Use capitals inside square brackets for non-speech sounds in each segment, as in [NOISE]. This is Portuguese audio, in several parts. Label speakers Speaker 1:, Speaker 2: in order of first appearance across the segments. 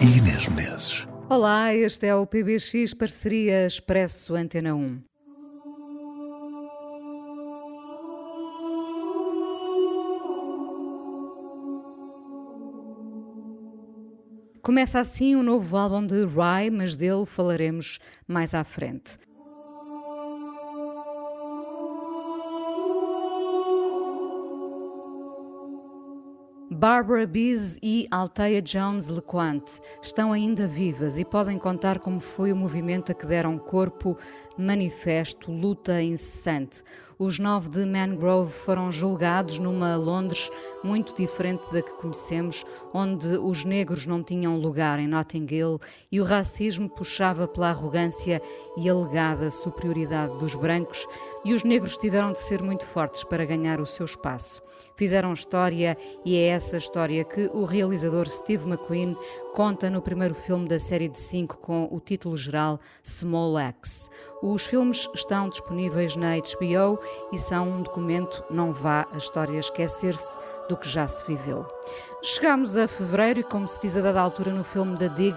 Speaker 1: e Inês Menezes.
Speaker 2: Olá, este é o PBX Parceria Expresso Antena 1. Começa assim o novo álbum de Rye, mas dele falaremos mais à frente. Barbara Bees e Althea Jones LeQuant estão ainda vivas e podem contar como foi o movimento a que deram corpo, manifesto, luta incessante. Os nove de Mangrove foram julgados numa Londres muito diferente da que conhecemos, onde os negros não tinham lugar em Notting Hill e o racismo puxava pela arrogância e alegada superioridade dos brancos, e os negros tiveram de ser muito fortes para ganhar o seu espaço. Fizeram história e é essa história que o realizador Steve McQueen conta no primeiro filme da série de cinco com o título geral Small Axe. Os filmes estão disponíveis na HBO e são um documento, não vá a história esquecer-se do que já se viveu. Chegamos a fevereiro e, como se diz a dada altura no filme da Dig,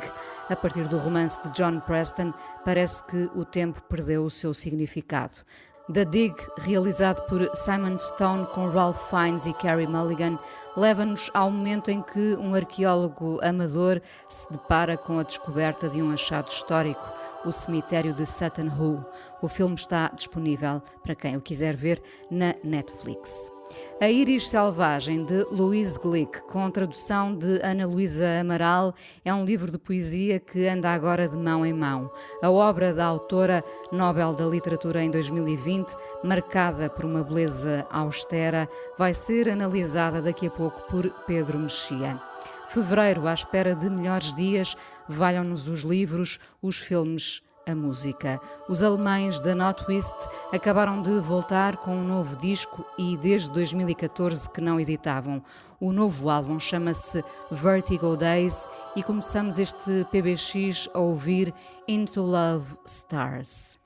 Speaker 2: a partir do romance de John Preston, parece que o tempo perdeu o seu significado. The Dig, realizado por Simon Stone com Ralph Fiennes e Carey Mulligan, leva-nos ao momento em que um arqueólogo amador se depara com a descoberta de um achado histórico, o cemitério de Sutton Hoo. O filme está disponível para quem o quiser ver na Netflix. A Íris Selvagem, de Louise Glick, com tradução de Ana Luísa Amaral, é um livro de poesia que anda agora de mão em mão. A obra da autora Nobel da Literatura em 2020, marcada por uma beleza austera, vai ser analisada daqui a pouco por Pedro Mexia. Fevereiro, à espera de melhores dias, valham-nos os livros, os filmes a música. Os alemães da Notwist acabaram de voltar com um novo disco e desde 2014 que não editavam. O novo álbum chama-se Vertigo Days e começamos este PBX a ouvir Into Love Stars.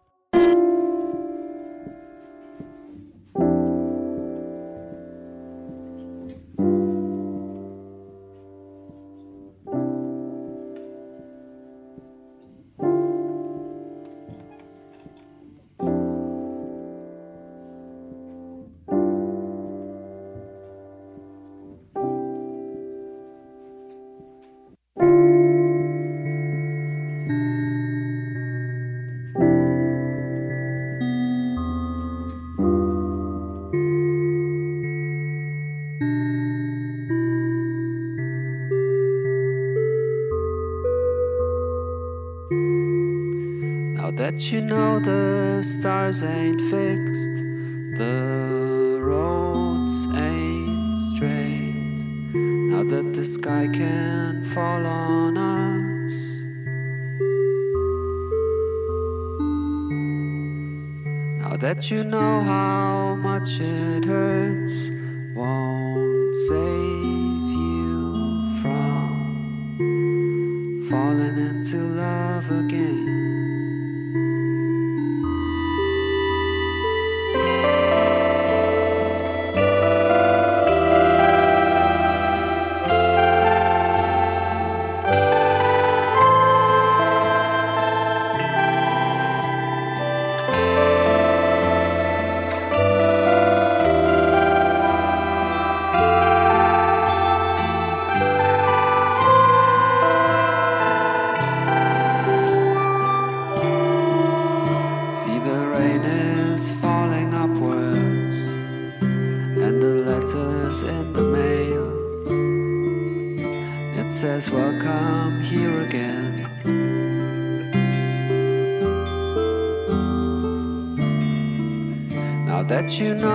Speaker 3: Ain't fixed, the roads ain't straight. Now that the sky can fall on us. Now that you know how much it hurts, won't save you know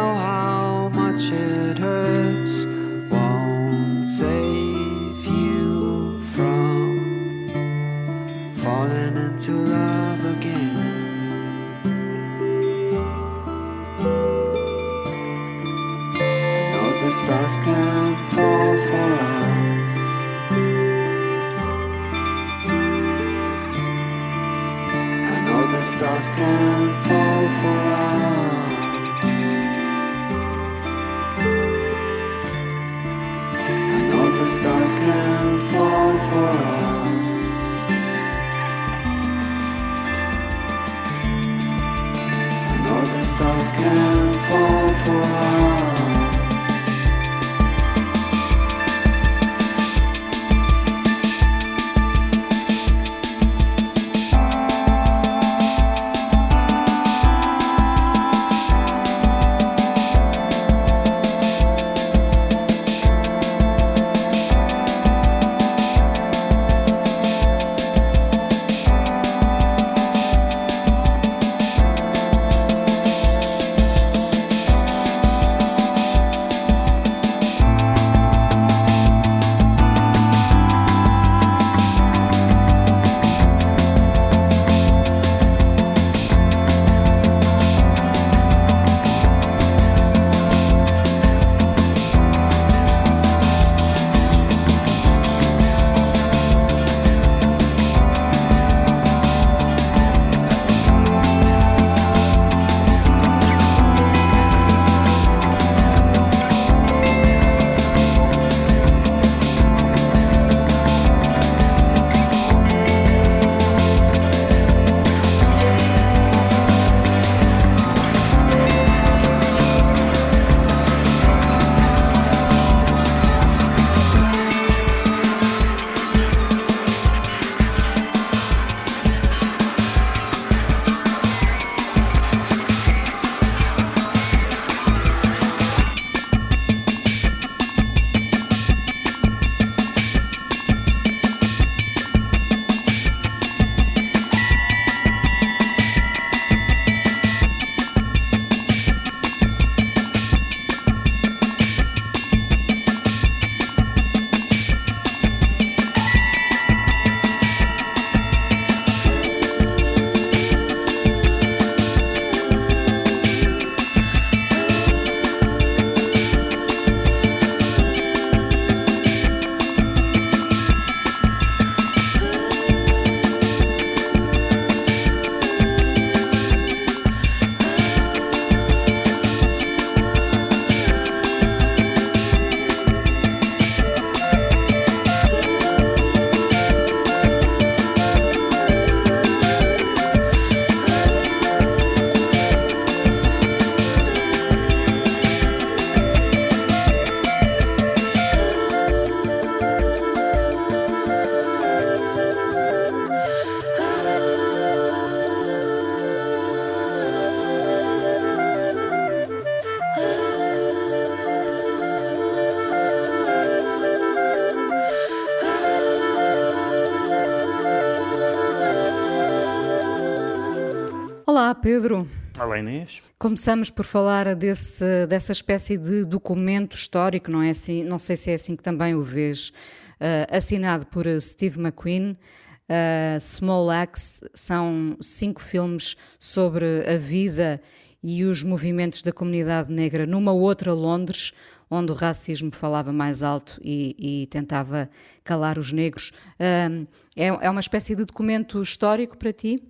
Speaker 2: Pedro.
Speaker 4: Olá, Inês.
Speaker 2: Começamos por falar desse, dessa espécie de documento histórico, não é assim? Não sei se é assim que também o vês, uh, assinado por Steve McQueen. Uh, Small Axe são cinco filmes sobre a vida e os movimentos da comunidade negra numa outra Londres, onde o racismo falava mais alto e, e tentava calar os negros. Uh, é, é uma espécie de documento histórico para ti?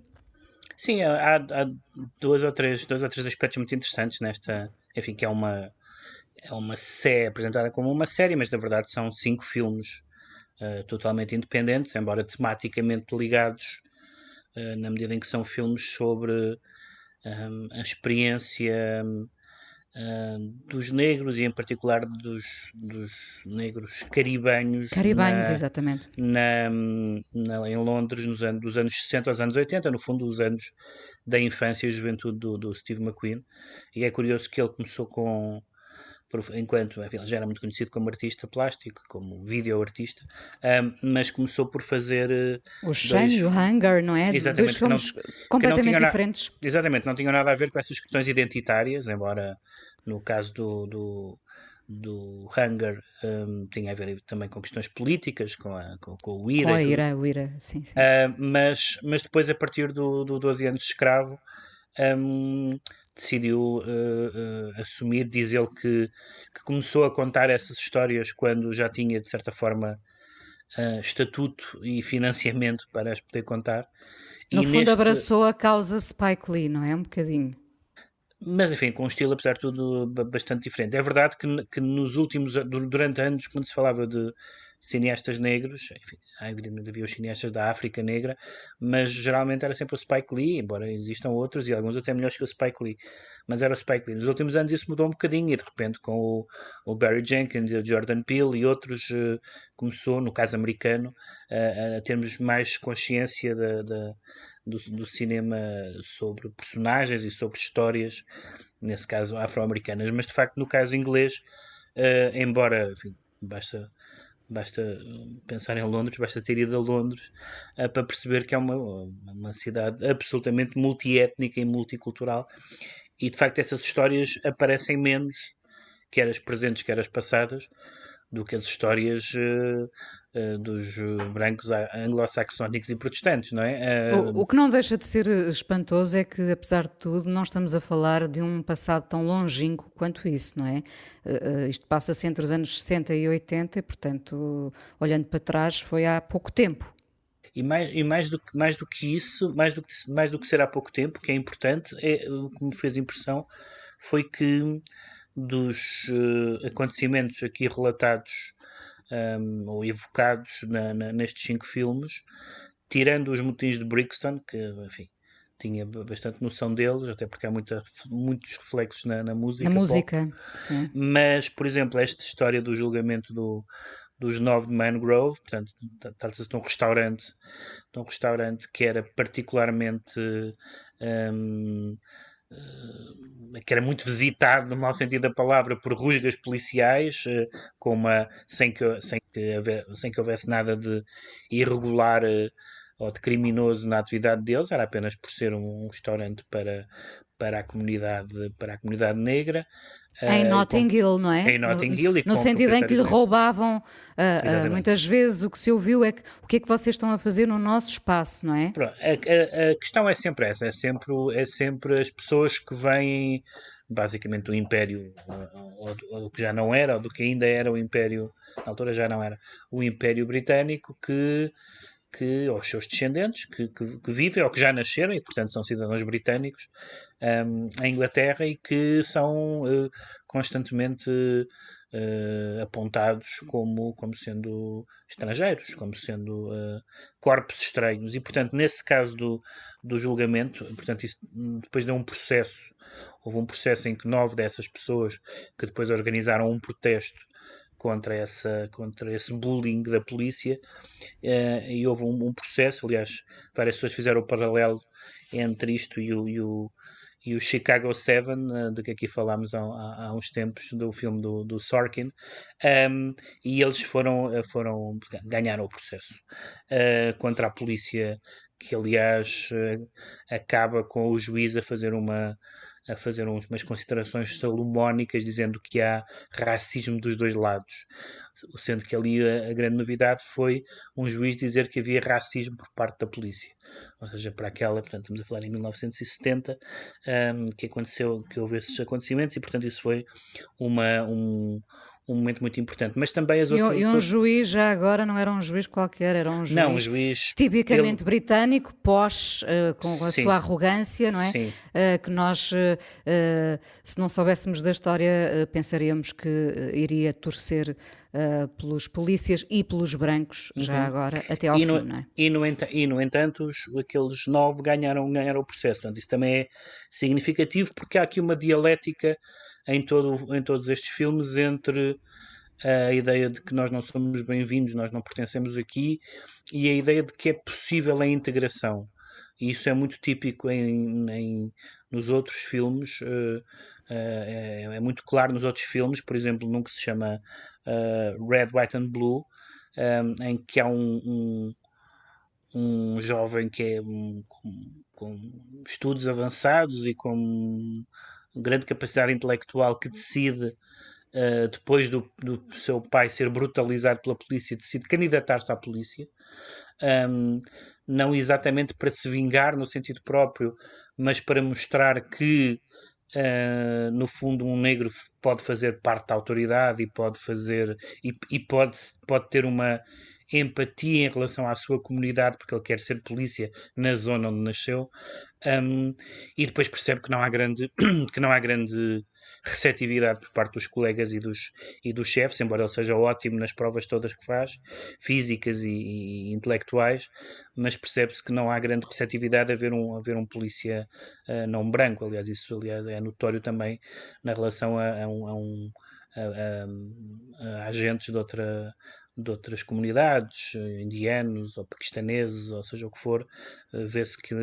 Speaker 4: Sim, há, há dois, ou três, dois ou três aspectos muito interessantes nesta. Enfim, que é uma, é uma série apresentada como uma série, mas na verdade são cinco filmes uh, totalmente independentes, embora tematicamente ligados, uh, na medida em que são filmes sobre um, a experiência um, dos negros e, em particular, dos, dos negros caribenhos.
Speaker 2: Caribenhos, na, exatamente.
Speaker 4: Na, na, em Londres, nos anos, dos anos 60 aos anos 80, no fundo, os anos da infância e juventude do, do Steve McQueen. E é curioso que ele começou com enquanto enfim, ele já era muito conhecido como artista plástico, como videoartista, um, mas começou por fazer
Speaker 2: o Shane e o Hunger, não é? Dois filmes não, completamente diferentes.
Speaker 4: exatamente, não tinham nada a ver com essas questões identitárias, embora no caso do, do, do Hunger um, tinha a ver também com questões políticas, com, a, com, com o IRA.
Speaker 2: Com a IRA, o IRA, sim. sim.
Speaker 4: Uh, mas, mas depois, a partir do, do 12 anos de escravo, um, decidiu uh, uh, assumir, diz ele que, que começou a contar essas histórias quando já tinha, de certa forma, uh, estatuto e financiamento para as poder contar.
Speaker 2: No
Speaker 4: e
Speaker 2: fundo,
Speaker 4: neste...
Speaker 2: abraçou a causa Spike Lee, não é? Um bocadinho.
Speaker 4: Mas, enfim, com um estilo, apesar de tudo, bastante diferente. É verdade que, que nos últimos, durante anos, quando se falava de cineastas negros, enfim, evidentemente havia os cineastas da África Negra, mas geralmente era sempre o Spike Lee, embora existam outros e alguns até melhores que o Spike Lee, mas era o Spike Lee. Nos últimos anos isso mudou um bocadinho e de repente com o, o Barry Jenkins e o Jordan Peele e outros uh, começou, no caso americano, uh, a termos mais consciência da do, do, cinema sobre personagens e sobre histórias, nesse caso afro-americanas, mas de facto no caso inglês, uh, embora enfim, basta Basta pensar em Londres, basta ter ido a Londres uh, para perceber que é uma, uma cidade absolutamente multiétnica e multicultural. E de facto, essas histórias aparecem menos, quer as presentes, quer as passadas, do que as histórias uh, uh, dos brancos anglo-saxónicos e protestantes, não é?
Speaker 2: O, o, que não deixa de ser espantoso é que, apesar de tudo, não estamos a falar de um passado tão longínquo quanto isso, não é? isto passa-se entre os anos 60 e 80 e, portanto, olhando para trás, foi há pouco tempo.
Speaker 4: E mais, e mais, do, que, mais do que isso, mais do que, mais do que ser há pouco tempo, que é importante, é, o que me fez impressão foi que dos uh, acontecimentos aqui relatados um, ehm, ou evocados na, na, nestes cinco filmes, tirando os motins de Brixton, que enfim, tinha bastante noção deles, até porque há muita, muitos reflexos na, na música.
Speaker 2: Na música, sim.
Speaker 4: Mas, por exemplo, esta história do julgamento do, dos nove de Mangrove, portanto, trata-se de um restaurante, de um restaurante que era particularmente um, ehm, eh, que era muito visitado, no mau sentido da palavra, por rusgas policiais, eh, com uma, sem, que, sem, que sem que houvesse nada de irregular eh, ou de criminoso na atividade deles, era apenas por ser um restaurante para, para, a, comunidade, para a comunidade negra.
Speaker 2: Em uh, Notting Hill, não é?
Speaker 4: Em Notting Hill.
Speaker 2: No, no sentido em que lhe roubavam, uh, uh, muitas vezes o que se ouviu é que o que é que vocês estão a fazer no nosso espaço, não é?
Speaker 4: A, a, a, questão é sempre essa, é sempre, é sempre as pessoas que vêm basicamente do Império, ou, ou do que já não era, ou do que ainda era o Império, na altura já não era, o Império Britânico, que que, aos seus descendentes que, que, que, vivem ou que já nasceram e, portanto, são cidadãos britânicos um, em Inglaterra e que são uh, constantemente uh, apontados como, como sendo estrangeiros, como sendo uh, corpos estranhos. E, portanto, nesse caso do, do julgamento, portanto, isso depois deu um processo. Houve um processo em que nove dessas pessoas que depois organizaram um protesto contra, essa, contra esse bullying da polícia uh, e houve um, um, processo, aliás, várias pessoas fizeram o paralelo entre isto e o, e o, e o Chicago 7, uh, de que aqui falámos há, há, uns tempos, do filme do, do Sorkin, um, e eles foram, eh, foram ganharam o processo uh, contra a polícia, que aliás acaba com o juiz a fazer uma a fazer umas considerações salomónicas, dizendo que há racismo dos dois lados. Sendo que ali a, a, grande novidade foi um juiz dizer que havia racismo por parte da polícia. Ou seja, para aquela, portanto, estamos a falar em 1970, um, que aconteceu, que houve esses acontecimentos, e portanto isso foi uma, um, um momento muito importante. Mas também as outras.
Speaker 2: E, um juiz já agora não era um juiz qualquer, era um juiz,
Speaker 4: não, um juiz
Speaker 2: tipicamente ele... britânico, pós, uh, com a Sim. sua arrogância, não é? Uh, que nós, uh, se não soubéssemos da história, pensaríamos que iria torcer pelos polícias e pelos brancos, uhum. já agora, até ao
Speaker 4: e
Speaker 2: no, fim, não é?
Speaker 4: E no, e no entanto, os, aqueles nove ganharam, ganharam o processo. Portanto, isso também é significativo porque há aqui uma dialética em, todo, em todos estes filmes entre a ideia de que nós não somos bem-vindos, nós não pertencemos aqui, e a ideia de que é possível a integração. E isso é muito típico em, em nos outros filmes, uh, uh, é, é, muito claro nos outros filmes, por exemplo, num que se chama uh, Red, White and Blue, um, em que há um, um, um jovem que é um, com, com, estudos avançados e com grande capacidade intelectual que decide uh, depois do, do, seu pai ser brutalizado pela polícia, decide candidatar-se à polícia. Um, não exatamente para se vingar no sentido próprio, mas para mostrar que Uh, no fundo um negro pode fazer parte da autoridade e pode fazer e, e, pode, pode ter uma empatia em relação à sua comunidade porque ele quer ser polícia na zona onde nasceu um, e depois percebe que não há grande [CLEARS THROAT] que não há grande receptividade por parte dos colegas e dos, e dos chefes, embora ele seja ótimo nas provas todas que faz, físicas e, e intelectuais, mas percebe-se que não há grande receptividade a ver um, a ver um polícia uh, não branco. Aliás, isso aliás, é notório também na relação a, a um, a, a, a agentes de outra de outras comunidades, indianos ou paquistaneses, ou seja o que for, eh, vê-se que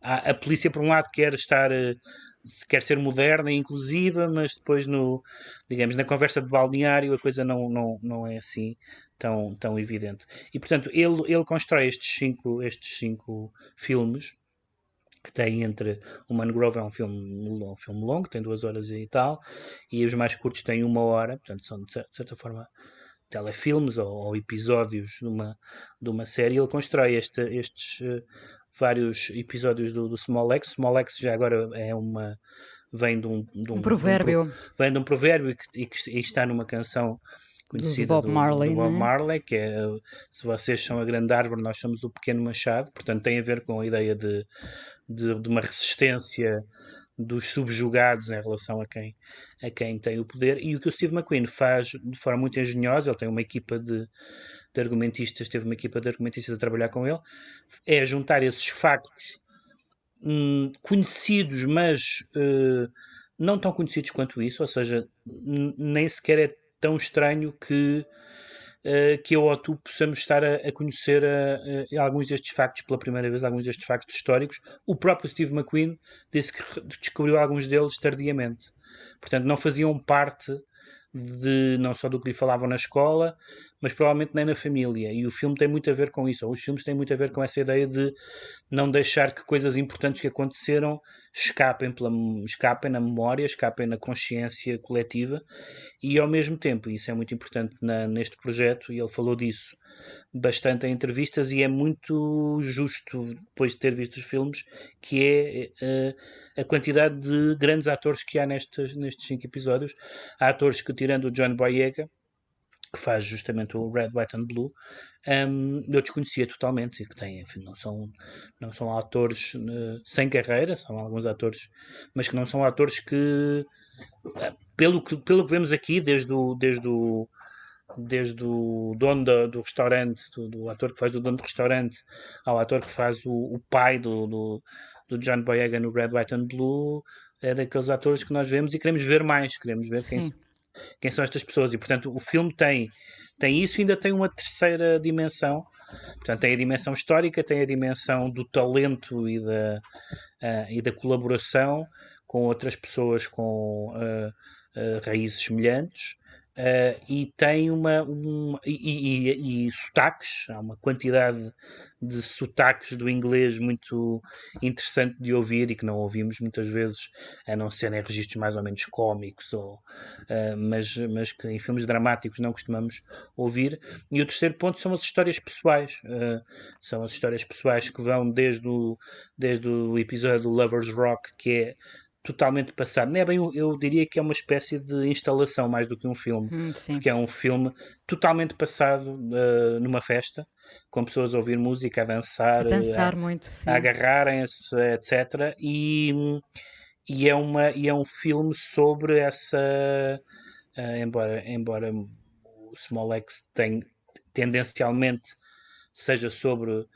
Speaker 4: a, a polícia, por um lado, quer estar eh, quer ser moderna e inclusiva, mas depois no, digamos, na conversa de balneário a coisa não, não, não é assim tão, tão evidente. E portanto, ele, ele constrói estes cinco, estes cinco filmes que tem entre o Mangrove é um filme, um filme longo, tem duas horas e tal, e os mais curtos têm uma hora, portanto são de certa forma telefilmes ou, ou episódios de uma, de uma série. Ele constrói este, estes uh, vários episódios do, do Small X. Small X já agora é uma. vem de um, de um,
Speaker 2: um provérbio.
Speaker 4: Um, vem de um provérbio e, que, e, que, e está numa canção conhecida
Speaker 2: do Bob, do, Marley,
Speaker 4: do Bob
Speaker 2: é?
Speaker 4: Marley, que é se vocês são a grande árvore, nós somos o pequeno machado, portanto tem a ver com a ideia de, de, de uma resistência dos subjugados em relação a quem, a quem tem o poder. E o que o Steve McQueen faz de forma muito engenhosa, ele tem uma equipa de, de argumentistas, teve uma equipa de argumentistas a trabalhar com ele, é juntar esses factos hum, conhecidos, mas uh, não tão conhecidos quanto isso, ou seja, nem sequer é tão estranho que que eu ou tu possamos estar a, a conhecer uh, uh, alguns destes factos pela primeira vez, alguns destes factos históricos. O próprio Steve McQueen disse que descobriu alguns deles tardiamente. Portanto, não faziam parte de não só do que lhe falavam na escola, mas provavelmente nem na família. E o filme tem muito a ver com isso, ou os filmes têm muito a ver com essa ideia de não deixar que coisas importantes que aconteceram escapem, pela, escapem na memória, escapem na consciência coletiva, e ao mesmo tempo, isso é muito importante na, neste projeto, e ele falou disso bastante em entrevistas, e é muito justo, depois de ter visto os filmes, que é. Uh, a quantidade de grandes atores que há nestes, nestes cinco episódios. Há atores que, tirando o John Boyega, que faz justamente o Red, White and Blue, um, eu desconhecia totalmente e que tem, enfim, não são, não são atores uh, sem carreira, são alguns atores, mas que não são atores que, uh, pelo que, pelo que vemos aqui, desde o, desde o, desde o dono do, do restaurante, do, do, ator que faz o dono do restaurante, ao ator que faz o, o pai do, do do John Boyega no Red, White and Blue é daqueles atores que nós vemos e queremos ver mais, queremos ver quem, quem, são estas pessoas. E portanto o filme tem, tem isso e ainda tem uma terceira dimensão. Portanto, tem a dimensão histórica, tem a dimensão do talento e da, uh, e da colaboração com outras pessoas com uh, uh, raízes semelhantes. Uh, e tem uma, um, e, e, e, sotaques, há uma quantidade de sotaques do inglês muito interessante de ouvir e que não ouvimos muitas vezes, a não ser em registros mais ou menos cómicos, ou, uh, mas, mas que em filmes dramáticos não costumamos ouvir. E o terceiro ponto são as histórias pessoais, uh, são as histórias pessoais que vão desde o, desde o episódio do Lovers Rock, que é totalmente passado. Não é bem, eu diria que é uma espécie de instalação mais do que um filme,
Speaker 2: hum,
Speaker 4: porque é um filme totalmente passado uh, numa festa, com pessoas a ouvir música, a dançar, a,
Speaker 2: dançar
Speaker 4: a,
Speaker 2: muito,
Speaker 4: a agarrarem-se, etc. E, e, é uma, e é um filme sobre essa. Uh, embora, embora o Small X tem, tendencialmente seja sobre uh,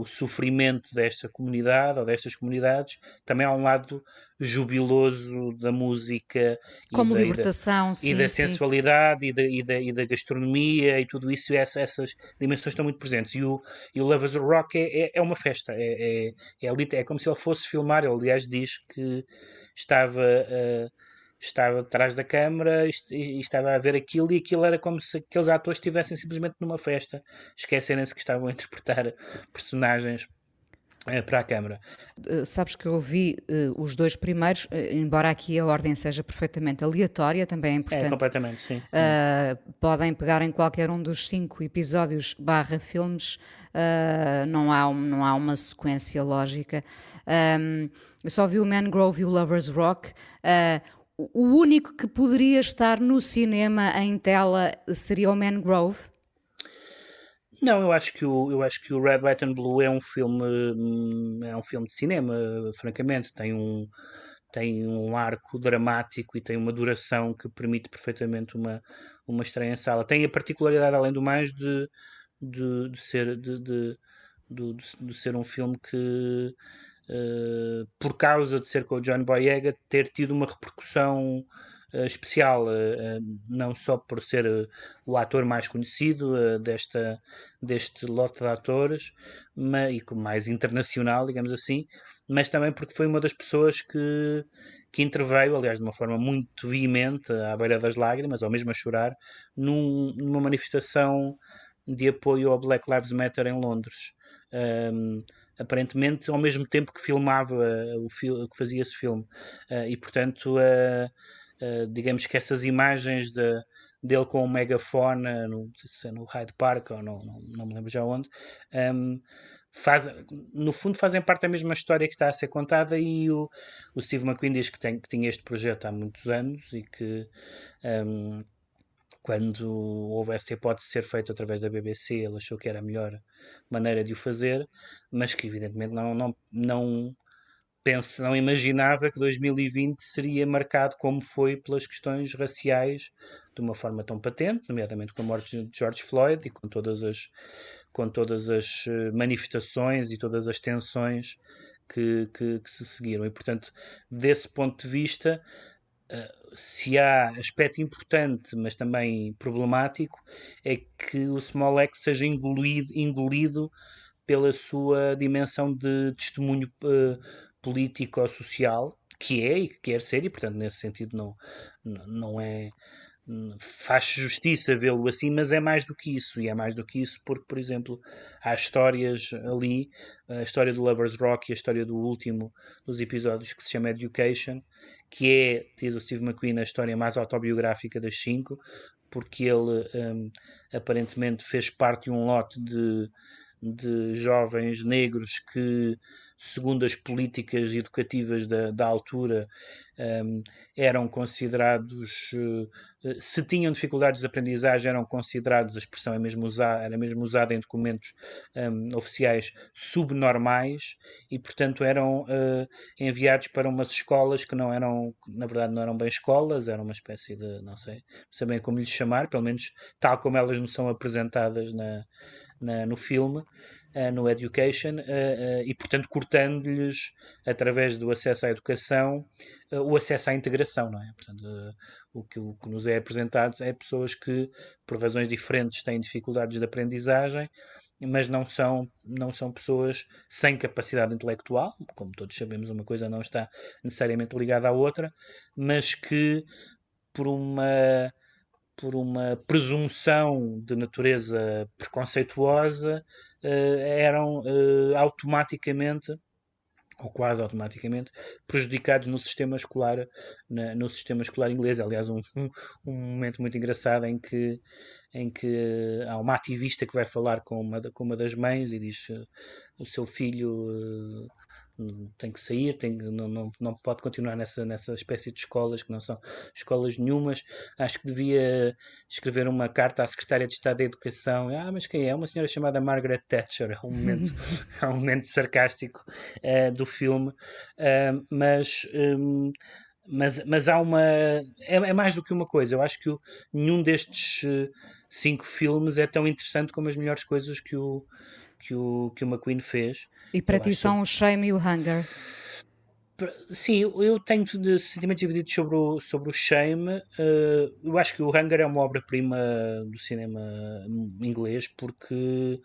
Speaker 4: o sofrimento desta comunidade ou destas comunidades, também há um lado jubiloso da música
Speaker 2: como
Speaker 4: e da,
Speaker 2: libertação
Speaker 4: e da,
Speaker 2: sim,
Speaker 4: e da
Speaker 2: sim.
Speaker 4: sensualidade e da, e, da, e da gastronomia e tudo isso, essa, essas dimensões estão muito presentes. E o, e o Lovers Rock é, é, é uma festa, é, é, é, é, como se ele fosse filmar. Ele, aliás, diz que estava. Uh, estava atrás da câmara e, estava a ver aquilo e aquilo era como se aqueles atores estivessem simplesmente numa festa, esquecerem-se que estavam a interpretar personagens para a Câmara.
Speaker 2: Uh, sabes que eu vi uh, os dois primeiros, embora aqui a ordem seja perfeitamente aleatória, também é importante.
Speaker 4: É, completamente, sim.
Speaker 2: podem pegar em qualquer um dos cinco episódios barra filmes, não, há um, não há uma sequência lógica. Um, eu só vi o Mangrove e o Lover's Rock. o único que poderia estar no cinema em tela seria o Mangrove?
Speaker 4: Não, eu acho que o, eu acho que o Red, White and Blue é um filme hum, é um filme de cinema, francamente, tem um tem um arco dramático e tem uma duração que permite perfeitamente uma uma estreia em sala. Tem a particularidade além do mais de, de, de ser de, de, de, ser um filme que uh, por causa de ser com o John Boyega ter tido uma repercussão especial, uh, não só por ser o ator mais conhecido desta, deste lote de atores mas, e mais internacional, digamos assim, mas também porque foi uma das pessoas que, que interveio, aliás, de uma forma muito veemente, à beira das lágrimas, ou mesmo a chorar, num, numa manifestação de apoio ao Black Lives Matter em Londres. Um, aparentemente ao mesmo tempo que filmava o que fazia esse filme uh, e portanto uh, uh, digamos que essas imagens de, dele com o megafone no, se é no Hyde Park ou no, não, não me lembro já onde, um, faz, no fundo fazem parte da mesma história que está a ser contada e o, o Steve McQueen diz que, tem, que tinha este projeto há muitos anos e que um, quando houve esta hipótese de ser feito através da BBC, ele achou que era a melhor maneira de o fazer, mas que evidentemente não, não, não pense, não imaginava que 2020 seria marcado como foi pelas questões raciais de uma forma tão patente, nomeadamente com a morte de George Floyd e com todas as, com todas as eh, manifestações e todas as tensões que, que, que se seguiram. E, portanto, desse ponto de vista, eh, se há aspecto importante, mas também problemático, é que o Small X seja engolido, engolido pela sua dimensão de testemunho uh, político-social, que é e que quer ser, e portanto, nesse sentido, não, não é. Faz justiça vê-lo assim, mas é mais do que isso, e é mais do que isso porque, por exemplo, há histórias ali, a história do Lover's Rock e a história do último dos episódios que se chama Education, que é, diz o Steve McQueen, a história mais autobiográfica das cinco, porque ele um, aparentemente fez parte de um lote de, de jovens negros que segundo as políticas educativas da, da altura, um, eram considerados, uh, se tinham dificuldades de aprendizagem, eram considerados, a expressão é mesmo usada, era mesmo usada em documentos um, oficiais, subnormais, e portanto eram uh, enviados para umas escolas que não eram, na verdade não eram bem escolas, eram uma espécie de, não sei, não sei bem como lhes chamar, pelo menos tal como elas não são apresentadas na, na no filme, no Education uh, e, portanto, cortando-lhes, através do acesso à educação, o acesso à integração, não é? Portanto, o que, o que nos é apresentado é pessoas que, por razões diferentes, têm dificuldades de aprendizagem, mas não são, não são pessoas sem capacidade intelectual, como todos sabemos, uma coisa não está necessariamente ligada à outra, mas que por uma por uma presunção de natureza preconceituosa eh, eram eh, automaticamente ou quase automaticamente prejudicados no sistema escolar na, no sistema escolar inglês. Aliás um, um, momento muito engraçado em que em que há uma ativista que vai falar com uma, com uma das mães e diz o seu filho tem que sair, tem, não, não, não pode continuar nessa, nessa espécie de escolas que não são escolas nenhumas. Acho que devia escrever uma carta à Secretária de Estado da Educação. Ah, mas quem é? Uma senhora chamada Margaret Thatcher. É um momento, [LAUGHS] é um momento sarcástico uh, do filme. Uh, mas. Um, mas, mas há uma. É, é, mais do que uma coisa. Eu acho que o, nenhum destes uh, cinco filmes é tão interessante como as melhores coisas que o, que o, que o McQueen fez.
Speaker 2: E para ti são o Shame e o Hunger?
Speaker 4: Sim, eu tenho sentimentos divididos sobre o, sobre o Shame. Uh, eu acho que o Hunger é uma obra-prima do cinema inglês, porque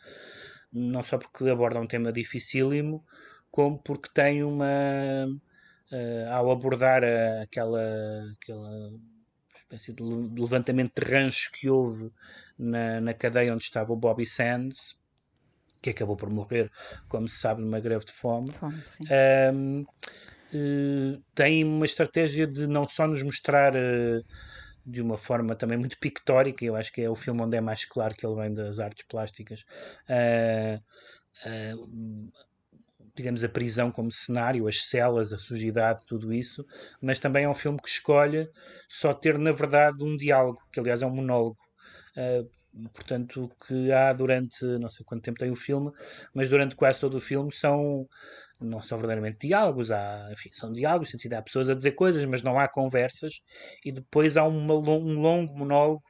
Speaker 4: não só porque aborda um tema dificílimo, como porque tem uma. Uh, ao abordar a, aquela, aquela espécie de levantamento de rancho que houve na, na cadeia onde estava o Bobby Sands, que acabou por morrer, como se sabe, numa greve de fome,
Speaker 2: fome
Speaker 4: um, uh, tem uma estratégia de não só nos mostrar uh, de uma forma também muito pictórica, eu acho que é o filme onde é mais claro que ele vem das artes plásticas. Uh, digamos, a prisão como cenário, as celas, a sujidade, tudo isso, mas também é um filme que escolhe só ter, na verdade, um diálogo, que aliás é um monólogo. Uh, portanto, que há durante, não sei quanto tempo tem o filme, mas durante quase todo o filme são, não são verdadeiramente diálogos, há, enfim, são diálogos, sentido, há pessoas a dizer coisas, mas não há conversas, e depois há uma, um longo monólogo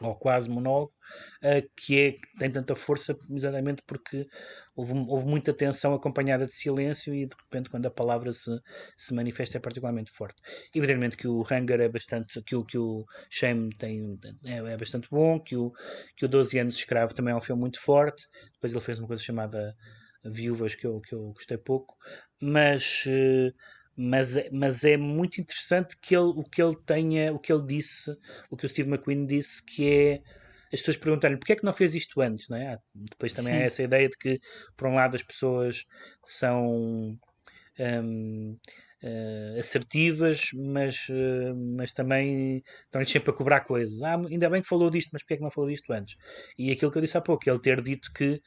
Speaker 4: ou quase monólogo, uh, que, é, que tem tanta força exatamente porque houve, houve muita tensão acompanhada de silêncio e de repente quando a palavra se, se manifesta é particularmente forte. Evidentemente que o Hunger é bastante, que o, que o Shame tem, é, é bastante bom, que o, que o 12 anos escravo também é um filme muito forte, depois ele fez uma coisa chamada Viúvas que eu, que eu gostei pouco, mas... Uh, mas, é, mas é muito interessante que ele, o que ele tenha, o que ele disse, o que o Steve McQueen disse, que é as pessoas perguntarem porque é que não fez isto antes, não é? Depois também Sim. há essa ideia de que, por um lado, as pessoas são um, uh, eh, assertivas, mas, uh, mas também estão-lhes sempre a cobrar coisas. Ah, ainda bem que falou disto, mas porque é que não falou disto antes? E aquilo que eu disse há pouco, ele ter dito que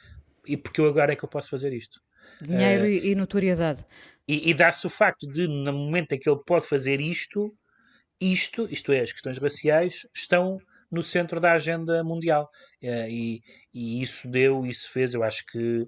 Speaker 4: e porque eu agora é que eu posso fazer isto.
Speaker 2: Dinheiro uh, e, notoriedade.
Speaker 4: E, e dá-se o facto de, no momento em que ele pode fazer isto, isto, isto é, as questões raciais, estão no centro da agenda mundial. Uh, e, e, isso deu, isso fez, eu acho que,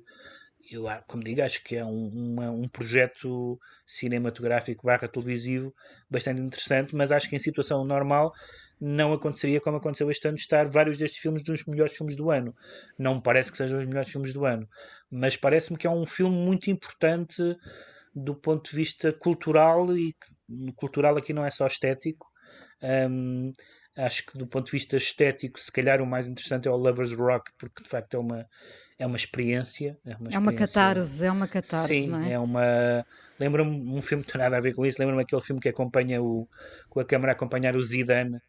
Speaker 4: eu, como digo, acho que é um, uma, um projeto cinematográfico barra televisivo bastante interessante, mas acho que em situação normal não aconteceria como aconteceu este ano, estar vários destes filmes dos melhores filmes do ano. Não me parece que sejam os melhores filmes do ano, mas parece-me que é um filme muito importante do ponto de vista cultural e cultural aqui não é só estético. Um, acho que do ponto de vista estético, se calhar o mais interessante é o Lovers Rock, porque de facto é uma, é uma experiência. É uma,
Speaker 2: é uma catarse, é uma catarse,
Speaker 4: Sim,
Speaker 2: não é?
Speaker 4: é uma. Lembra-me um filme que não tem nada a ver com isso, lembra-me aquele filme que acompanha o. com a câmera a acompanhar o Zidane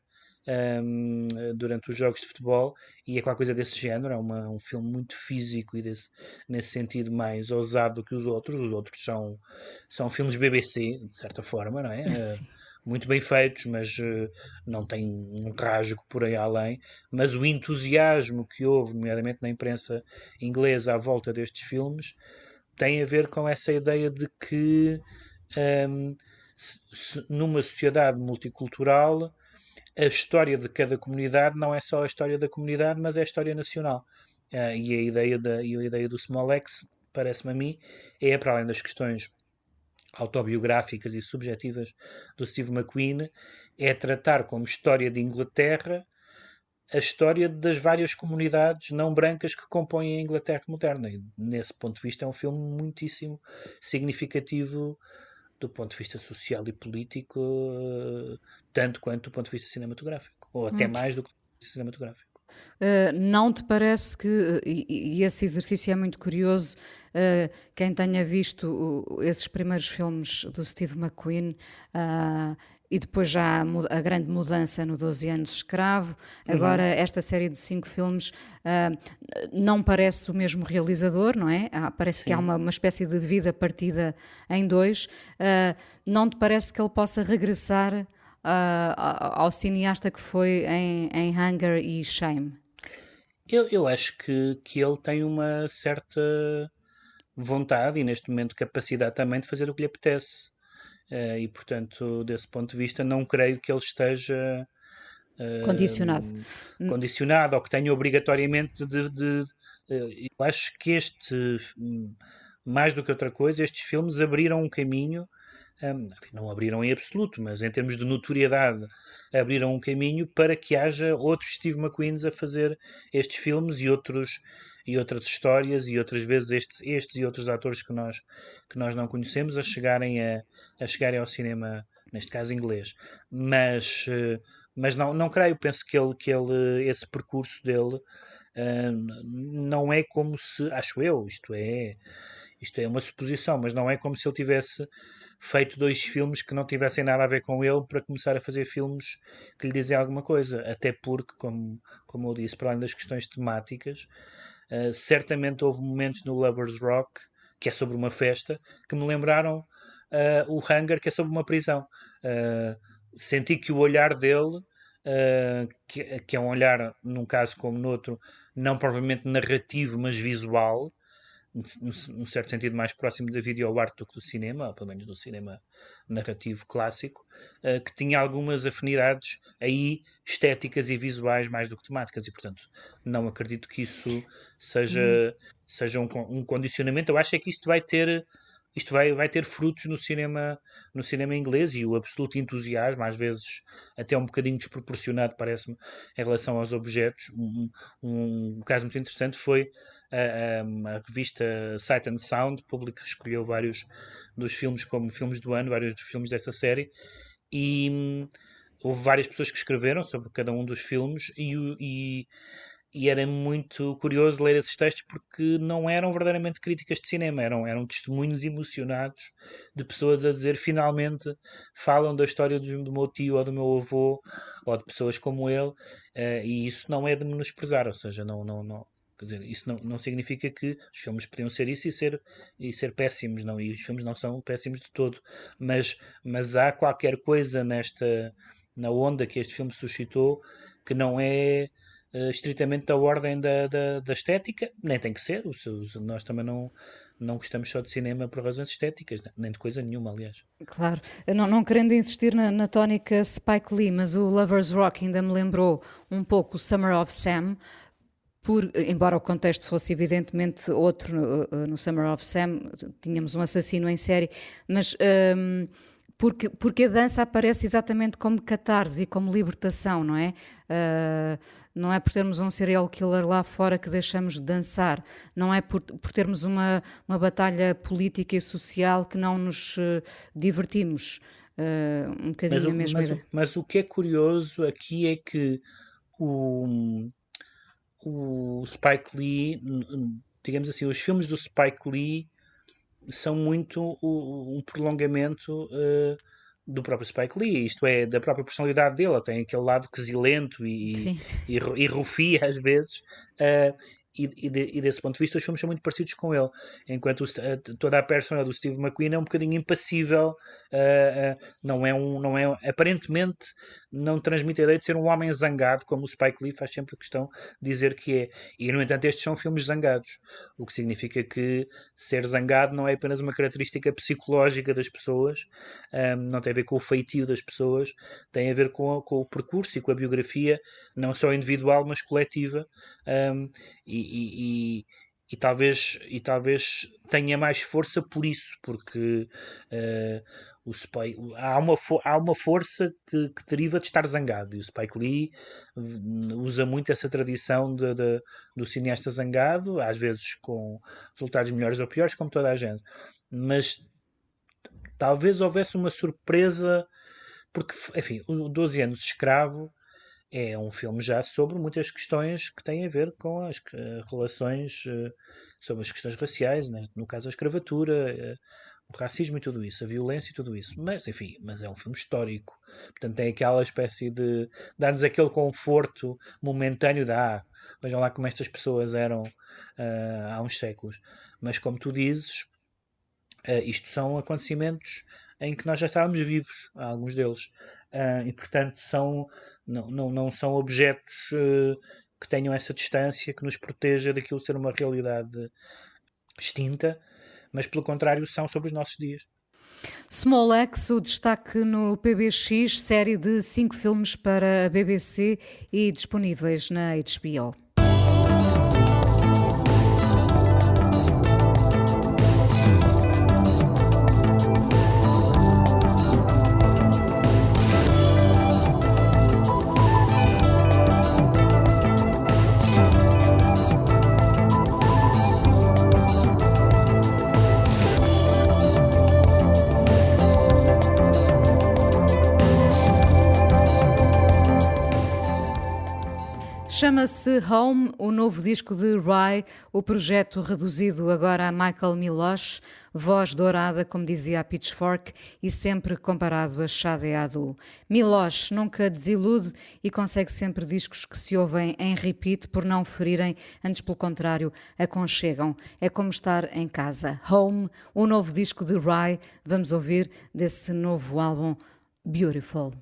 Speaker 4: um, durante os jogos de futebol e é qualquer coisa desse género. É uma, um filme muito físico e desse, nesse sentido mais ousado do que os outros. Os outros são, são filmes BBC, de certa forma, não é? [LAUGHS] Uh, muito bem feitos, mas uh, não tem um rasgo por aí além. Mas o entusiasmo que houve, nomeadamente na imprensa inglesa, à volta destes filmes, tem a ver com essa ideia de que um, se, se, numa sociedade multicultural a história de cada comunidade não é só a história da comunidade, mas é a história nacional. Uh, e, a ideia da, e a ideia do Small X, parece-me a mim, é, para além das questões autobiográficas e subjetivas do Steve McQueen, é tratar como história de Inglaterra a história das várias comunidades não brancas que compõem a Inglaterra moderna. E, nesse ponto de vista, é um filme muitíssimo significativo do ponto de vista social e político, uh, tanto quanto do ponto de vista cinematográfico, ou até hum. mais do que cinematográfico.
Speaker 2: Uh, não te parece que, e, e, esse exercício é muito curioso, uh, quem tenha visto esses primeiros filmes do Steve McQueen e depois já a, a, grande mudança no 12 anos escravo. Uhum. Agora, uhum. esta série de cinco filmes não parece o mesmo realizador, não é? Ah, parece Sim. que há uma, uma, espécie de vida partida em dois. Não te parece que ele possa regressar ao cineasta que foi em, em Hunger e Shame?
Speaker 4: Eu, eu acho que, que ele tem uma certa vontade e, neste momento, capacidade também de fazer o que lhe apetece. Uh, e, portanto, desse ponto de vista, não creio que ele esteja
Speaker 2: uh, condicionado.
Speaker 4: condicionado ou que tenha obrigatoriamente de. de uh, eu acho que este, mais do que outra coisa, estes filmes abriram um caminho. Não abriram em absoluto, mas em termos de notoriedade, abriram um caminho para que haja outros Steve McQueens a fazer estes filmes e outros e outras histórias e outras vezes estes, estes e outros atores que nós, que nós não conhecemos a chegarem, a, a chegarem ao cinema, neste caso inglês. Mas, eh, mas não, não creio, penso que, ele, que ele, esse percurso dele uh, não é como se, acho eu, isto é, isto é uma suposição, mas não é como se ele tivesse feito dois filmes que não tivessem nada a ver com ele para começar a fazer filmes que lhe dizem alguma coisa. Até porque, como, como eu disse, para além das questões temáticas, uh, certamente houve momentos no Lovers Rock, que é sobre uma festa, que me lembraram uh, o Hunger, que é sobre uma prisão. senti que o olhar dele, que, que, é um olhar, num caso como no outro, não propriamente narrativo, mas visual, num certo sentido mais próximo da videoarte do que do cinema, ou pelo menos do cinema narrativo clássico, uh, que tinha algumas afinidades aí estéticas e visuais mais do que temáticas e portanto não acredito que isso seja, uhum. seja um, um, condicionamento. Eu acho é que isto vai ter isto vai, vai ter frutos no cinema no cinema inglês e o absoluto entusiasmo, às vezes até um bocadinho desproporcionado, parece-me, em relação aos objetos. Um, um, caso muito interessante foi a, a, a, revista Sight and Sound, público escolheu vários dos filmes como filmes do ano, vários dos filmes dessa série, e hum, houve várias pessoas que escreveram sobre cada um dos filmes e, e e era muito curioso ler esses textos porque não eram verdadeiramente críticas de cinema, eram, eram testemunhos emocionados de pessoas a dizer finalmente falam da história do, do meu tio ou do meu avô ou de pessoas como ele, uh, e isso não é de menosprezar, ou seja, não, não, não, Quer dizer, isso não, não significa que os filmes podiam ser isso e ser, e ser péssimos, não, e os filmes não são péssimos de todo, mas, mas há qualquer coisa nesta, na onda que este filme suscitou que não é uh, estritamente da ordem da, da, da, estética, nem tem que ser. Os, os, nós também não, não gostamos só de cinema por razões estéticas, nem de coisa nenhuma, aliás.
Speaker 2: Claro, não, não querendo insistir na, na tónica Spike Lee, mas o Lovers Rock ainda me lembrou um pouco o Summer of Sam. Por, embora o contexto fosse evidentemente outro no, no Summer of Sam, tínhamos um assassino em série, mas um, porque, porque a dança aparece exatamente como catarse e como libertação, não é? Uh, não é por termos um serial killer lá fora que deixamos de dançar, não é por, por termos uma, uma batalha política e social que não nos uh, divertimos. Uh, um bocadinho
Speaker 4: mas,
Speaker 2: a mesma
Speaker 4: mas. Mas o que é curioso aqui é que o, o Spike Lee, digamos assim, os filmes do Spike Lee são muito um prolongamento uh, do próprio Spike Lee, isto é, da própria personalidade dele. Ele tem aquele lado quesilento e, e, e, rufia às vezes. Uh, e, e, de, e, desse ponto de vista os filmes são muito parecidos com ele enquanto o, toda a persona do Steve McQueen é um bocadinho impassível uh, uh, não é um não é aparentemente não transmite a ideia de ser um homem zangado como o Spike Lee faz sempre questão de dizer que é. E no entanto estes são filmes zangados o que significa que ser zangado não é apenas uma característica psicológica das pessoas um, não tem a ver com o feitio das pessoas tem a ver com, com o percurso e com a biografia não só individual mas coletiva um, e, e, e, talvez, e talvez tenha mais força por isso, porque uh, o Spike, há, uma há uma força que, que, deriva de estar zangado, e o Spike Lee usa muito essa tradição de, de, do cineasta zangado, às vezes com resultados melhores ou piores, como toda a gente, mas talvez houvesse uma surpresa, porque, enfim, o 12 anos escravo é um filme já sobre muitas questões que têm a ver com as uh, relações, uh, sobre as questões raciais, né? no caso a escravatura, uh, racismo e tudo isso, a violência e tudo isso. Mas, enfim, mas é um filme histórico. Portanto, tem aquela espécie de. dar-nos aquele conforto momentâneo de. Ah, vejam lá como estas pessoas eram há uns séculos. Mas, como tu dizes, isto são acontecimentos em que nós já estávamos vivos, alguns deles. e, portanto, são não, não, não são objetos uh, que tenham essa distância, que nos proteja daquilo ser uma realidade extinta, mas pelo contrário são sobre os nossos dias.
Speaker 2: Small X, o destaque no PBX, série de cinco filmes para a BBC e disponíveis na HBO.
Speaker 5: Chama-se Home, o novo disco de Rye, o projeto reduzido agora a Michael Milosh, voz dourada, como dizia a Pitchfork, e sempre comparado a Shade Adu. Milosh nunca desilude e consegue sempre discos que se ouvem em repeat por não ferirem, antes pelo contrário, aconchegam. É como estar em casa. Home, o novo disco de Rye, vamos ouvir desse novo álbum Beautiful.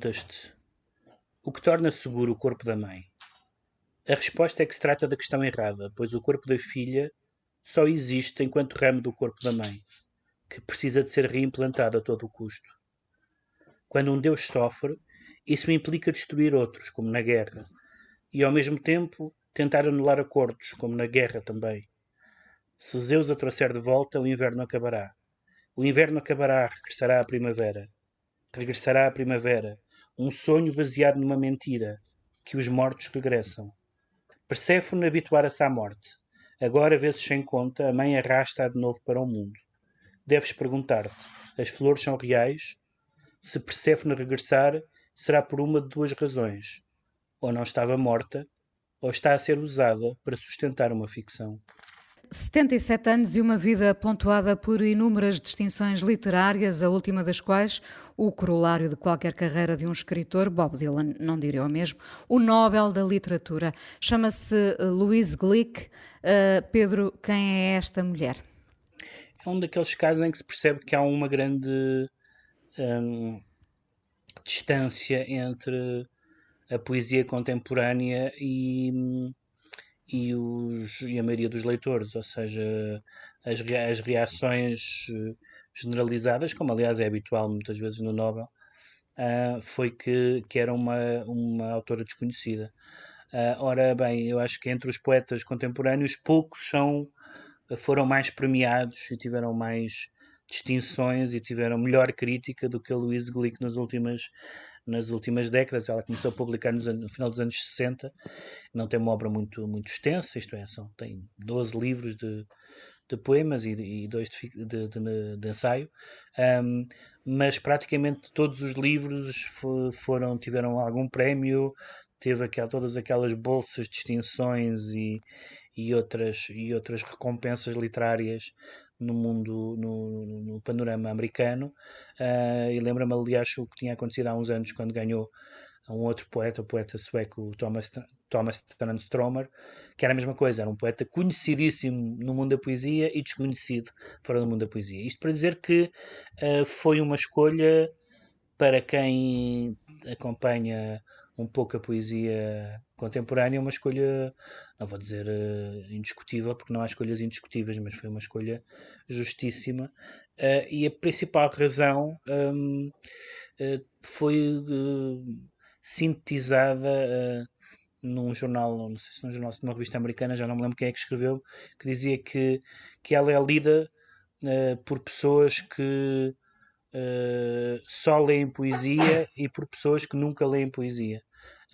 Speaker 4: Perguntas-te: o que torna seguro o corpo da mãe? A resposta é que se trata da questão errada, pois o corpo da filha só existe enquanto ramo do corpo da mãe, que precisa de ser reimplantado a todo o custo. Quando um Deus sofre, isso implica destruir outros, como na guerra, e ao mesmo tempo tentar anular acordos, como na guerra também. Se Zeus a trouxer de volta, o inverno acabará. O inverno acabará, regressará a primavera. Regressará a primavera, um sonho baseado numa mentira, que os mortos regressam. Perséfone habituara-se à morte. Agora, vezes sem conta, a mãe arrasta-a de novo para o mundo. Deves perguntar-te: as flores são reais? Se Perséfone regressar, será por uma de duas razões. Ou não estava morta, ou está a ser usada para sustentar uma ficção.
Speaker 2: 77 anos e uma vida pontuada por inúmeras distinções literárias, a última das quais o corolário de qualquer carreira de um escritor, Bob Dylan não diria o mesmo, o Nobel da Literatura. Chama-se Louise Glick. Uh, Pedro, quem é esta mulher?
Speaker 4: É um daqueles casos em que se percebe que há uma grande um, distância entre a poesia contemporânea e e, os, e a maioria dos leitores, ou seja, as, as reações eh, generalizadas, como aliás é habitual muitas vezes no Nobel, uh, foi que, que era uma, uma autora desconhecida. Uh, ora bem, eu acho que entre os poetas contemporâneos, poucos são, foram mais premiados e tiveram mais distinções e tiveram melhor crítica do que a Louise Glick nas últimas nas últimas décadas. Ela começou a publicar nos, no final dos anos 60. Não tem uma obra muito, muito extensa, isto é, são, tem 12 livros de, de poemas e, e dois de, de, de, de ensaio. Um, mas praticamente todos os livros foram tiveram algum prémio, teve aquel, todas aquelas bolsas, distinções e, e, outras, e outras recompensas literárias no mundo, no, no panorama americano. Uh, e lembra-me, aliás, o que tinha acontecido há uns anos quando ganhou um outro poeta, o poeta sueco Thomas, Thomas Tranströmer, que era a mesma coisa, era um poeta conhecidíssimo no mundo da poesia e desconhecido fora do mundo da poesia. Isto para dizer que uh, foi uma escolha para quem acompanha um pouco a poesia contemporânea, uma escolha, não vou dizer uh, indiscutível, porque não há escolhas indiscutíveis, mas foi uma escolha justíssima. Uh, e a principal razão um, uh, eh, foi sintetizada num jornal, não sei se num jornal, numa revista americana, já não me lembro quem é que escreveu, que dizia que, que ela é lida por pessoas que Uh, só leem poesia e por pessoas que nunca leem poesia.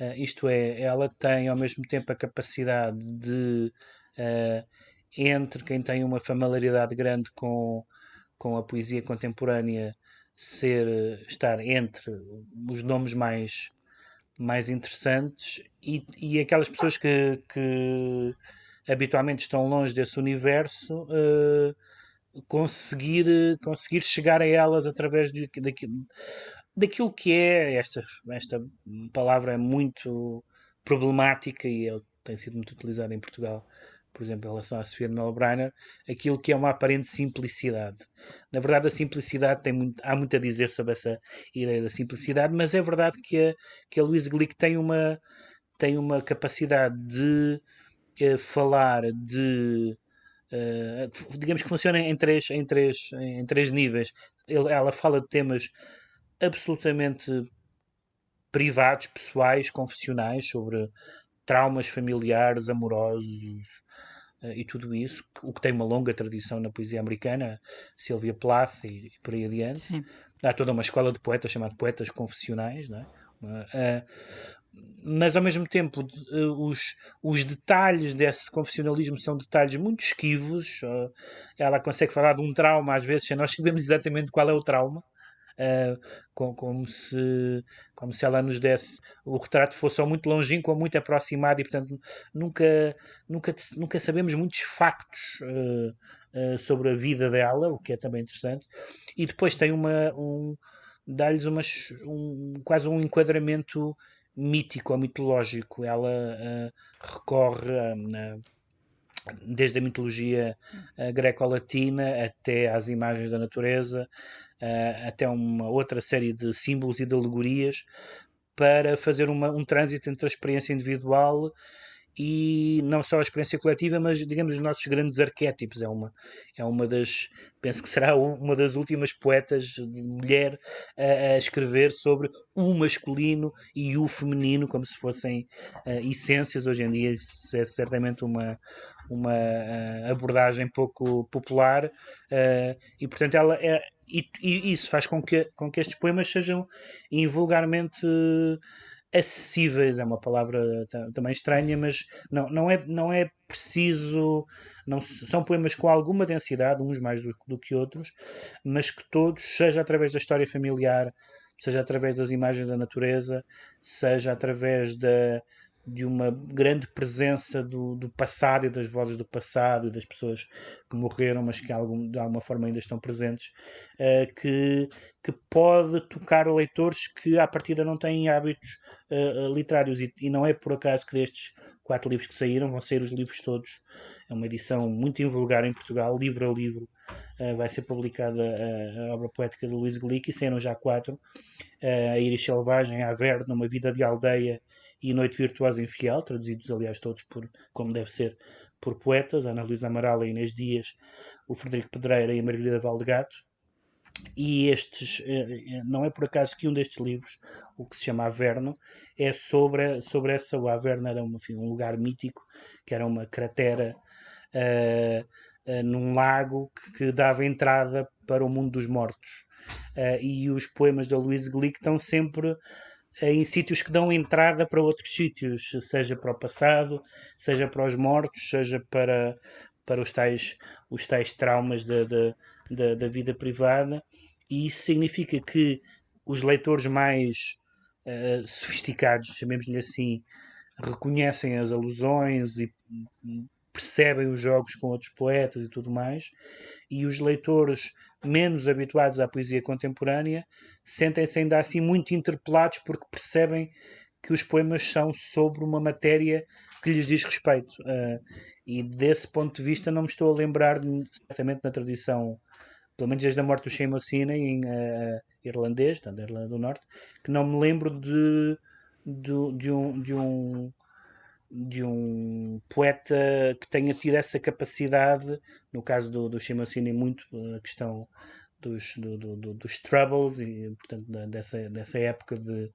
Speaker 4: Uh, isto é, ela tem ao mesmo tempo a capacidade de, uh, entre quem tem uma familiaridade grande com, com a poesia contemporânea, ser, estar entre os nomes mais, mais interessantes e, e aquelas pessoas que, que habitualmente estão longe desse universo. Uh, conseguir, conseguir chegar a elas através de, de, daquilo que é, esta, esta palavra é muito problemática e é, tem sido muito utilizada em Portugal, por exemplo, em relação à Sofia Melbrenner, aquilo que é uma aparente simplicidade. Na verdade, a simplicidade tem muito, há muito a dizer sobre essa ideia da simplicidade, mas é verdade que a, que a Louise Glick tem uma, tem uma capacidade de uh, falar de. Uh, digamos que funciona em três, em três, em três níveis. Ela fala de temas absolutamente privados, pessoais, confessionais, sobre traumas familiares, amorosos uh, e tudo isso, o que tem uma longa tradição na poesia americana, Sylvia Plath e, por aí adiante. Sim. Há toda uma escola de poetas chamada Poetas Confessionais, não é? Uh, mas ao mesmo tempo uh, os, os detalhes desse confessionalismo são detalhes muito esquivos. Ela consegue falar de um trauma às vezes sem nós [LAUGHS] sabemos exatamente qual é o trauma uh, com, como, se, como se ela nos desse o retrato fosse ou muito longínquo ou muito aproximado e portanto nunca, nunca, nunca sabemos muitos factos uh, uh, sobre a vida dela, o que é também interessante. E depois tem uma. Um, dá-lhes um, quase um enquadramento mítico ou mitológico. Ela recorre desde a mitologia greco-latina até às imagens da natureza, uh, até uma outra série de símbolos e de alegorias para fazer uma, um trânsito entre a experiência individual e não só a experiência coletiva, mas digamos os nossos grandes arquétipos. É uma, é uma das, penso que será uma das últimas poetas de mulher a, a escrever sobre o masculino e o feminino, como se fossem uh, essências. Hoje em dia, isso é certamente uma, uma uh, abordagem pouco popular, uh, e portanto, ela é. E, e, isso faz com que, com que estes poemas sejam invulgarmente acessíveis é uma palavra também estranha, mas não, não, é, não é preciso. Não, são poemas com alguma densidade, uns mais do, do que outros, mas que todos, seja através da história familiar, seja através das imagens da natureza, seja através da, de uma grande presença do, do passado e das vozes do passado e das pessoas que morreram, mas que algum, de alguma forma ainda estão presentes, uh, que, que pode tocar leitores que à partida não têm hábitos uh, literários. E, e, não é por acaso que destes quatro livros que saíram, vão sair os livros todos. É uma edição muito invulgar em Portugal, livro a livro. Uh, vai ser publicada a, a, obra poética de Luís Glick e saíram já quatro. a Iris Selvagem, A Verde, Uma Vida de Aldeia e Noite Virtuosa Infiel, traduzidos aliás todos por, como deve ser, por poetas, Ana Luísa Amaral, a Inês Dias, o Frederico Pedreira e a Margarida Valdegato. E estes, eh, não é por acaso que um destes livros, o que se chama Averno, é sobre, sobre essa. O Averno era enfim, um lugar mítico, que era uma cratera uh, uh, num lago que, que, dava entrada para o mundo dos mortos. Uh, e os poemas da Louise Glick estão sempre em sítios que dão entrada para outros sítios, seja para o passado, seja para os mortos, seja para, para os, tais, os tais traumas da, da, da, da vida privada. E isso significa que os leitores mais uh, sofisticados, chamemos-lhe assim, reconhecem as alusões e percebem os jogos com outros poetas e tudo mais, e os leitores menos habituados à poesia contemporânea sentem-se ainda assim muito interpelados porque percebem que os poemas são sobre uma matéria que lhes diz respeito. Uh, e desse ponto de vista não me estou a lembrar, certamente na tradição, pelo menos desde a morte do Shane em uh, irlandês, da Irlanda do Norte, que não me lembro de, de, de um, de um de um poeta que tenha tido essa capacidade, no caso do, do Shimosini, muito a questão dos, do, do, dos Troubles e, portanto, dessa, dessa época de,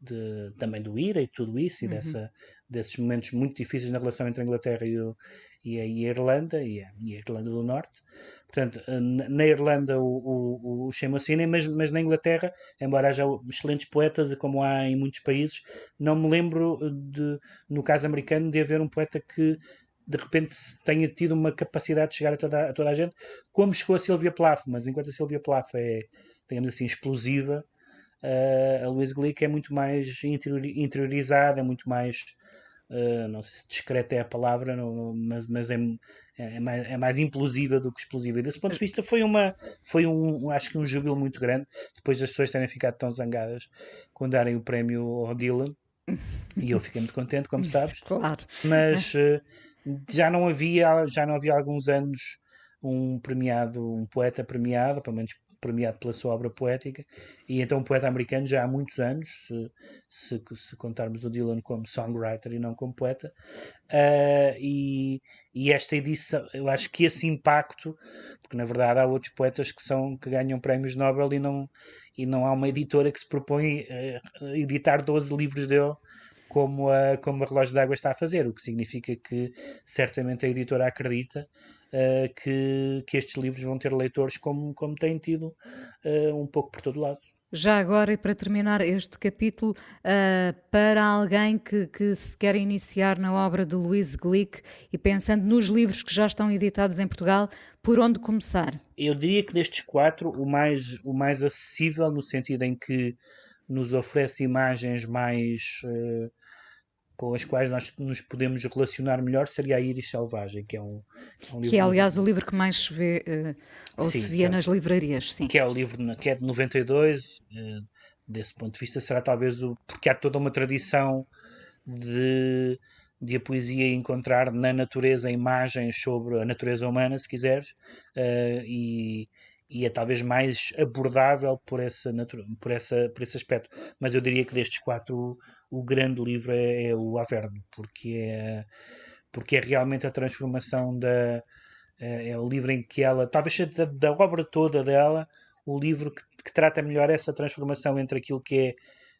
Speaker 4: de, também do IRA e tudo isso, e uhum. dessa, desses momentos muito difíceis na relação entre a Inglaterra e, o, e, a, Irlanda, e a, e a Irlanda do Norte. Portanto, eh, na Irlanda o, o, o Shemosine, mas, mas na Inglaterra, embora haja excelentes poetas, como há em muitos países, não me lembro de, no caso americano, de haver um poeta que de repente tenha tido uma capacidade de chegar a toda, a toda a gente, como chegou a Sylvia Plath, mas enquanto a Sylvia Plath é, digamos assim, explosiva, uh, a Louise Glick é muito mais interiorizada, é muito mais Uh, não sei se discreta é a palavra, não, mas, mas é, é, mais, é mais implosiva do que explosiva. E desse ponto de vista foi uma foi um, acho que um júbilo muito grande depois das pessoas terem ficado tão zangadas quando darem o prémio ao Dylan. E eu fiquei muito contente, como sabes.
Speaker 2: Claro.
Speaker 4: Mas uh, já não havia já não havia alguns anos um premiado, um poeta premiado, pelo menos premiado pela sua obra poética, e então um poeta americano já há muitos anos, se, se, se contarmos o Dylan como songwriter e não como poeta, uh, e, e, esta edição, eu acho que esse impacto, porque na verdade há outros poetas que, são, que ganham prémios Nobel e não, e não há uma editora que se propõe a editar 12 livros dele como a, como a Relógio d'Água está a fazer, o que significa que certamente a editora acredita uh, que, que estes livros vão ter leitores como, como têm tido uh, um pouco por todo lado.
Speaker 2: Já agora, e para terminar este capítulo, uh, para alguém que, que, se quer iniciar na obra de Luís Glick e pensando nos livros que já estão editados em Portugal, por onde começar?
Speaker 4: Eu diria que destes quatro, o mais, o mais acessível, no sentido em que nos oferece imagens mais. Uh, com as quais nós nos podemos relacionar melhor seria a Iris Selvagem, que é um,
Speaker 2: é um livro. Que é, aliás, o livro que mais se vê uh, ou sim, se via é, nas livrarias, sim.
Speaker 4: Que é o livro que é de 92, uh, desse ponto de vista, será talvez o. porque há toda uma tradição de, de a poesia encontrar na natureza imagens sobre a natureza humana, se quiseres, uh, e e é talvez mais abordável por, essa por, essa, por esse aspecto. Mas eu diria que destes quatro, o grande livro é, é o Averno, porque é, porque é realmente a transformação da. É, é o livro em que ela, talvez da, da obra toda dela, o livro que, que, trata melhor essa transformação entre aquilo que é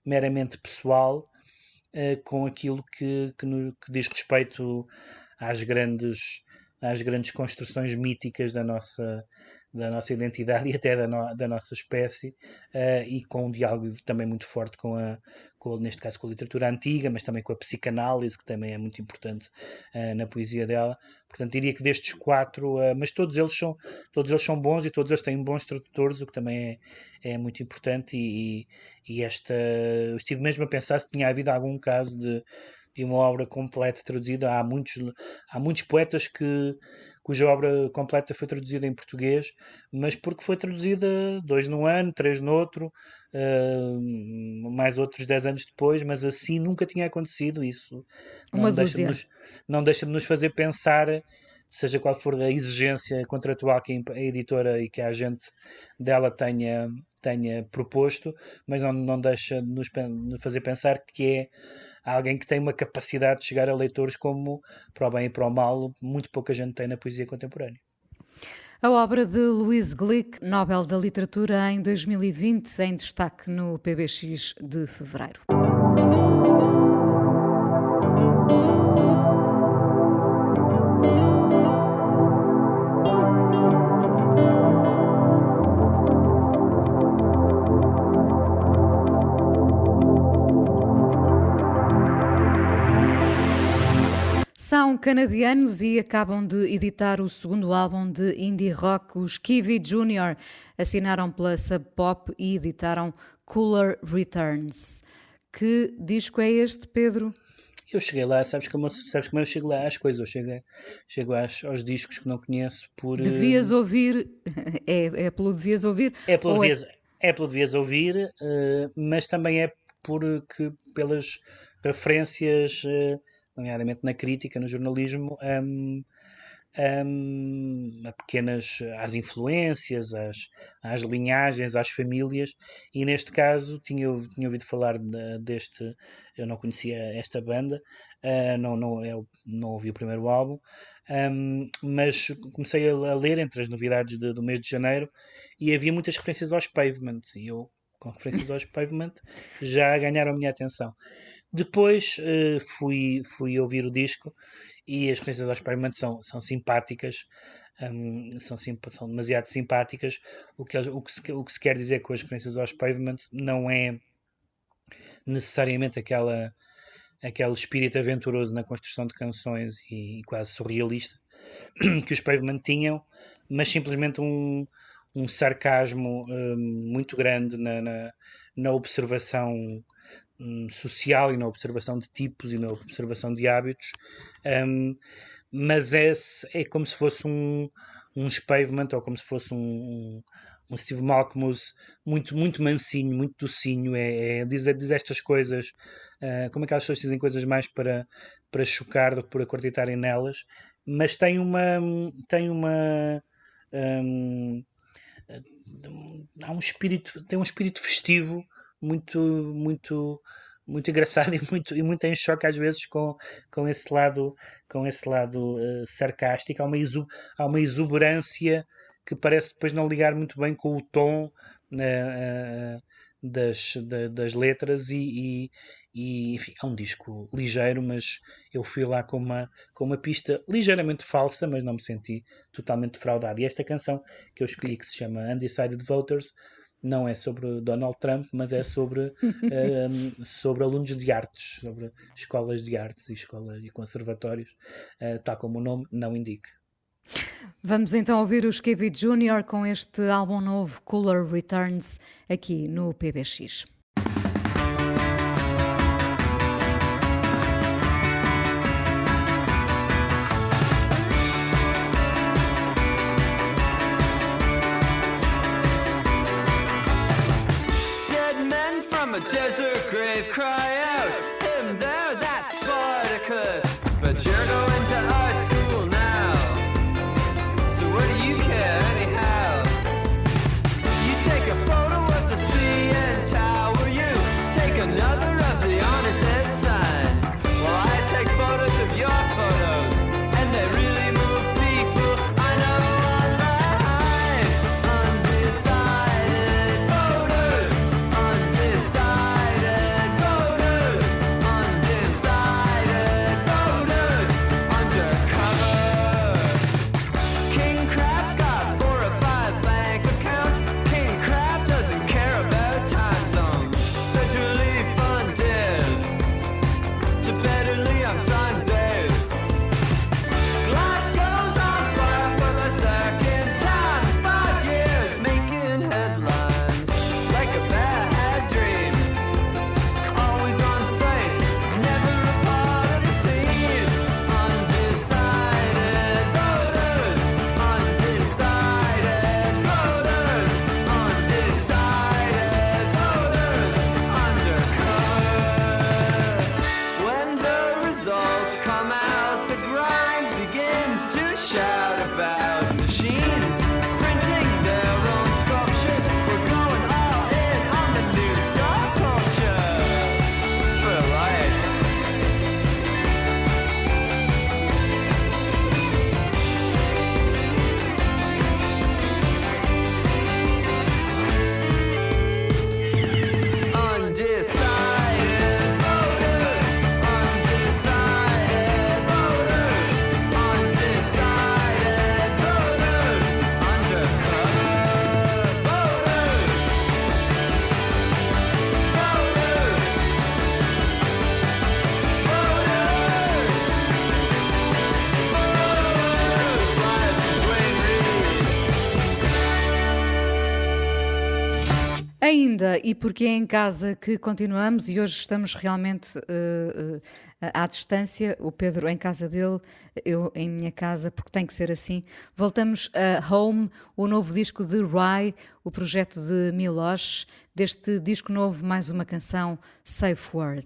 Speaker 4: meramente pessoal uh, com aquilo que, que, no, que diz respeito às grandes às grandes construções míticas da nossa, da nossa identidade [LAUGHS] e até da, no, da nossa espécie uh, e com um diálogo também muito forte com a, com, neste caso com a literatura antiga, mas também com a psicanálise, que também é muito importante uh, na poesia dela. Portanto, diria que destes quatro, uh, mas todos eles, são, todos eles são bons e todos eles têm bons tradutores, o que também é, é muito importante e, e esta, eu estive mesmo a pensar se tinha havido algum caso de de uma obra completa traduzida. Há muitos, há muitos poetas que, cuja obra completa foi traduzida em português, mas porque foi traduzida dois no ano, três no outro, uh, mais outros dez anos depois, mas assim nunca tinha acontecido isso.
Speaker 2: Uma
Speaker 4: não, deixa de nos, não deixa de nos fazer pensar, seja qual for a exigência contratual que a editora e que a agente dela tenha, tenha proposto, mas não, não deixa de nos fazer pensar que é alguém que tem uma capacidade de chegar a leitores como, para o bem e para o mal, muito pouca gente tem na poesia contemporânea.
Speaker 2: A obra de Louise Glick, Nobel da Literatura em 2020, em destaque no PBX de fevereiro. São canadianos e acabam de editar o segundo álbum de indie rock, os Kiwi Jr. Assinaram pela Sub Pop e editaram Cooler Returns. Que disco é este, Pedro?
Speaker 4: Eu cheguei lá, sabes como, sabes como eu chego lá às coisas? Eu chego, chego às, aos discos que não conheço por.
Speaker 2: Devias uh... ouvir. [LAUGHS] É, é pelo devias ouvir?
Speaker 4: É pelo, devias, é... é pelo devias ouvir, uh, mas também é porque, pelas referências. Uh, nomeadamente na crítica, no jornalismo, um, um, a pequenas às influências, às, linhagens, às famílias, e neste caso tinha, tinha ouvido falar de, deste, eu não conhecia esta banda, uh, não, não, eu não ouvi o primeiro álbum, um, mas comecei a, ler entre as novidades de, do mês de janeiro e havia muitas referências aos Pavement, e eu, com referências aos Pavement, já ganharam a minha atenção. Depois uh, fui, fui ouvir o disco e as referências aos Pavement são, são simpáticas, um, são, são demasiado simpáticas. O que, o, que se, o que se quer dizer com as referências aos Pavement não é necessariamente aquela, aquele espírito aventuroso na construção de canções e, e quase surrealista que os Pavement tinham, mas simplesmente um, um sarcasmo um, muito grande na, na, na observação um, social e na observação de tipos e na observação de hábitos, um, mas é, é como se fosse um, um pavement ou como se fosse um, um Steve Malcolmus muito, muito mansinho, muito docinho, é, é diz, diz estas coisas, uh, como aquelas pessoas dizem coisas mais para, para chocar do que por acreditarem nelas, mas tem uma tem uma um, há um espírito tem um espírito festivo muito, muito, muito engraçado [LAUGHS] e muito, e muito em choque às vezes com, com esse lado, com esse lado uh, sarcástico. Há uma, exu, há uma exuberância que parece depois não ligar muito bem com o tom uh, das, da, das letras e, e, e, enfim, é um disco ligeiro, mas eu fui lá com uma, com uma pista ligeiramente falsa, mas não me senti totalmente defraudado. E esta canção que eu escolhi, que se chama Undecided Voters, não é sobre Donald Trump, mas é sobre, um, [LAUGHS] ehm, sobre alunos de artes, sobre escolas de artes e escolas e conservatórios, uh, tal como o nome não indica.
Speaker 2: Vamos então ouvir os Kevin Jr. com este álbum novo Cooler Returns aqui no PBX.
Speaker 5: E porque é em casa que continuamos e hoje estamos realmente eh, eh, à distância, o Pedro em casa dele, eu em minha casa, porque tem que ser assim. Voltamos a Home, o novo disco de Rye, o projeto de Milosh. Deste disco novo, mais uma canção, Safe Word.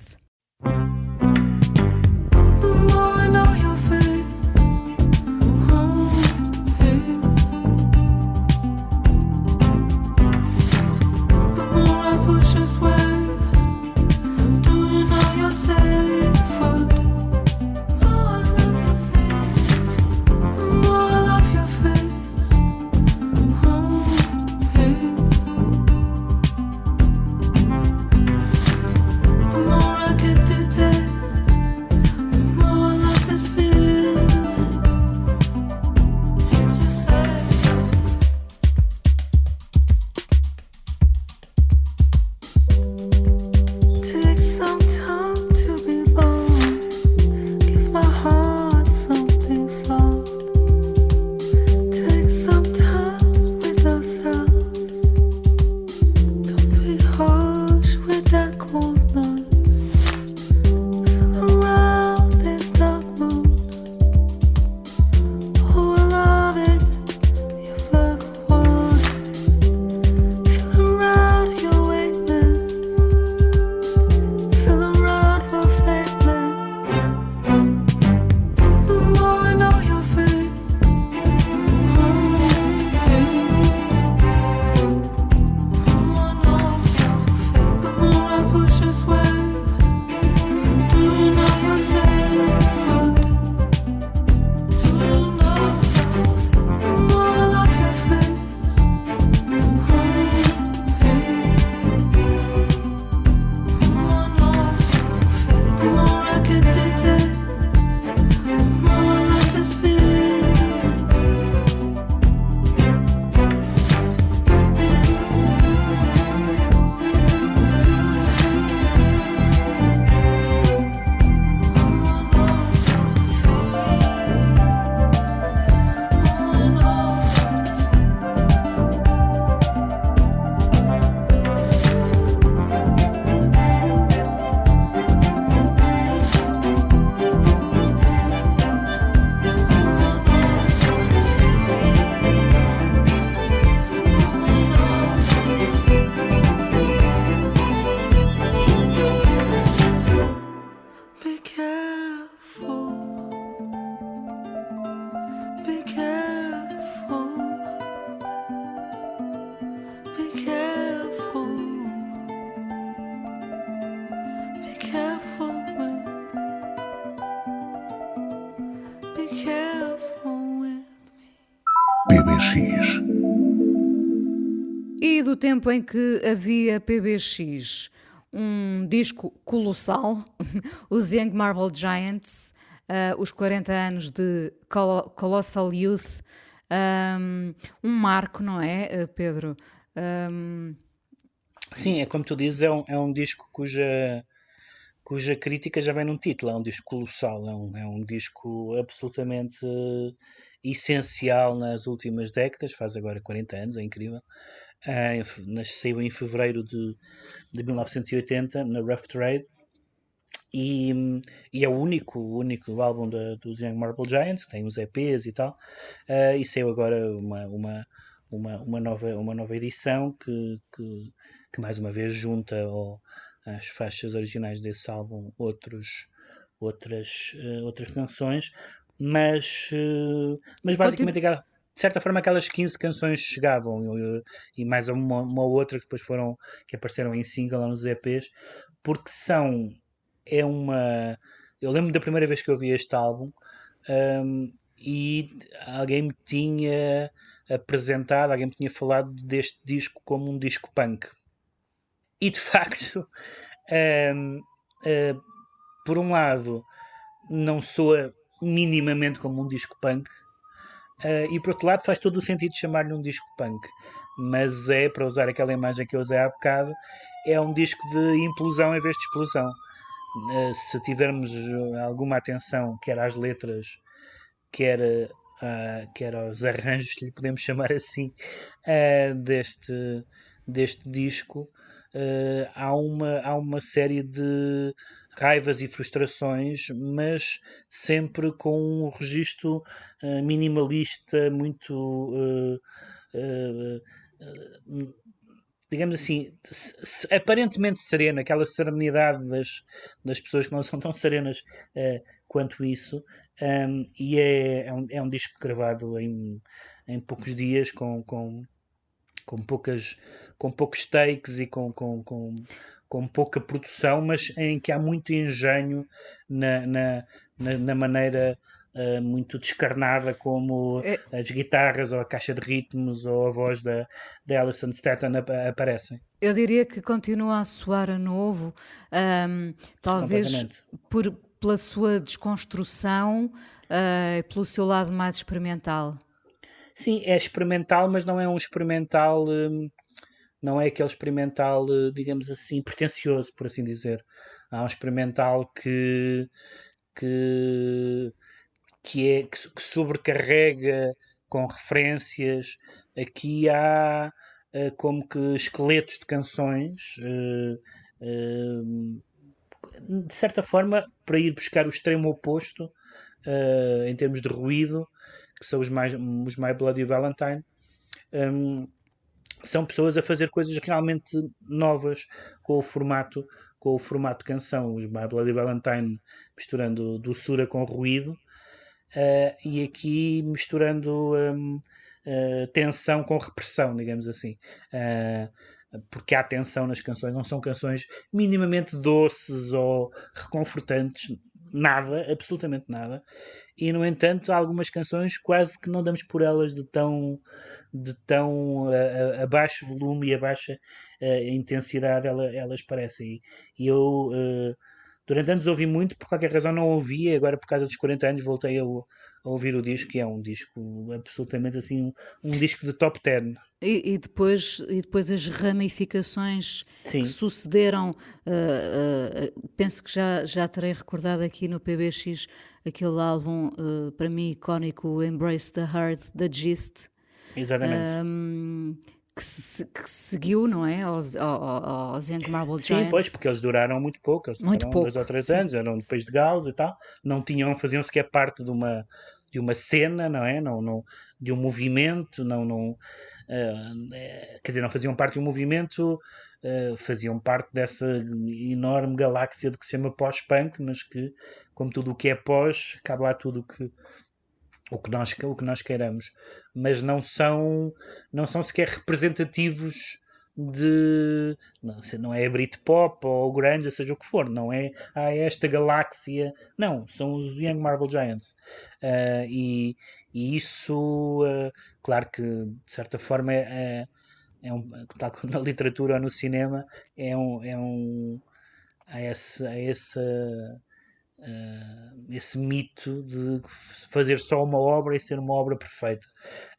Speaker 5: Tempo em que havia PBX, um disco colossal, [LAUGHS] os Young Marble Giants, ah, os 40 anos de Colo- Colossal Youth, um, um marco, não é, ah, Pedro? Um,
Speaker 4: Sim, é como tu dizes, é um, é um disco cuja, cuja crítica já vem num título, é um disco colossal, é um, é um disco absolutamente eh, essencial nas últimas décadas, faz agora 40 anos, é incrível. Em fe- nasceu em fevereiro de, de 1980 na Rough Trade e, e é o único, o único álbum da, dos Young Marble Giants, tem os EPs e tal, ah, e saiu agora uma, uma, uma, uma, nova, uma nova edição que, que, que mais uma vez junta ao, às faixas originais desse álbum outros, outras, eh, outras canções, mas, eh, mas basicamente aquela. De certa forma aquelas 15 canções chegavam e, mais uma, uma outra que depois foram que apareceram em single lá nos EPs porque são é uma eu lembro da primeira vez que eu vi este álbum um, e alguém me tinha apresentado, alguém me tinha falado deste disco como um disco punk. E de facto, [LAUGHS] um, uh, por um lado, não soa minimamente como um disco punk, uh, e por outro lado, faz todo o sentido chamar-lhe um disco punk. Mas é, para usar aquela imagem que eu usei há bocado, é um disco de implosão em vez de explosão. Uh, se tivermos alguma atenção, quer às letras, quer, uh, quer aos arranjos, lhe podemos chamar assim, deste, deste disco, há, uma, há uma série de raivas e frustrações, mas sempre com um registro minimalista muito digamos assim, aparentemente serena, aquela serenidade das, das pessoas que não são tão serenas uh, quanto isso, um, e é, é, um, é um disco gravado em, em poucos dias, com, com, com, poucas, com poucos takes e com, com, com, com pouca produção, mas em que há muito engenho na, na, na, na maneira Uh, muito descarnada como é. as guitarras ou a caixa de ritmos ou a voz da, da Alison Staton ap aparecem.
Speaker 2: Eu diria que continua a soar a novo, um, talvez por, pela sua desconstrução uh, pelo seu lado mais experimental.
Speaker 4: Sim, é experimental, mas não é um experimental, um, não é aquele experimental, uh, digamos assim, pretencioso, por assim dizer. Há um experimental que, que, que, é, que, que sobrecarrega com referências. Aqui há uh, como que esqueletos de canções. Uh, uh, de certa forma, para ir buscar o extremo oposto em termos de ruído, que são os mais, os My Bloody Valentine, um, são pessoas a fazer coisas realmente novas com o formato com o formato canção, os My Bloody Valentine misturando doçura com ruído uh, e aqui misturando um, uh, eh, tensão com repressão, digamos assim. Uh, porque há tensão nas canções, não são canções minimamente doces ou reconfortantes, nada, absolutamente nada. E no entanto, há algumas canções quase que não damos por elas de tão de tão a, a, a baixo volume e a baixa uh, intensidade ela, elas parecem. E eu uh, durante anos ouvi muito, por qualquer razão não ouvia, agora por causa dos 40 anos voltei a, a ouvir o disco, que é um disco absolutamente assim, um, um disco de top 10.
Speaker 2: E, e, depois, e depois as ramificações Sim. que sucederam, uh, uh, penso que já, já terei recordado aqui no PBX aquele álbum, uh, para mim icónico, Embrace the Heart, da Gist.
Speaker 4: Exatamente. Um,
Speaker 2: que, se, que, seguiu, não é? Aos, aos, Young Marble
Speaker 4: Giants. Sim, pois, porque eles duraram muito pouco, eles muito pouco, dois ou três sim. anos, eram depois de Gauss e tal, não tinham, faziam sequer parte de uma, de uma cena, não é? Não, não, de um movimento, não, não, uh, quer dizer, não faziam parte de um movimento, uh, faziam parte dessa enorme galáxia de que se chama pós-punk, mas que, como tudo o que é pós, cabe lá tudo o que o que nós o que nós queiramos mas não são não são sequer representativos de não, não é Britpop ou grande, seja o que for, não é ah, esta galáxia, não, são os Young Marble Giants. Uh, e, e, isso uh, claro que de certa forma é, é, é um, tal como na literatura ou no cinema é um, é um há esse, esse uh, esse mito de fazer só uma obra e ser uma obra perfeita.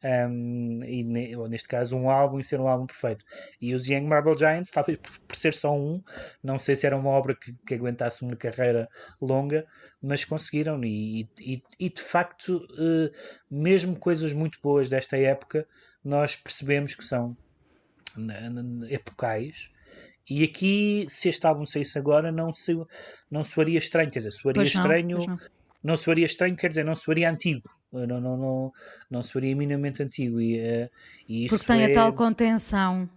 Speaker 4: Um, e ne, ou neste caso, um álbum e ser um álbum perfeito. E os Young Marble Giants, talvez por, por ser só um, não sei se era uma obra que, que aguentasse uma carreira longa, mas conseguiram. E, e, e de facto, uh, mesmo coisas muito boas desta época, nós percebemos que são epocais e aqui, se este álbum saísse agora, não, se, não soaria estranho. Quer dizer, soaria pois estranho. Não, não. não soaria estranho, quer dizer, não soaria antigo. Não, não, não, não soaria minimamente antigo. E, uh, e
Speaker 2: Porque tem
Speaker 4: é...
Speaker 2: a tal contenção.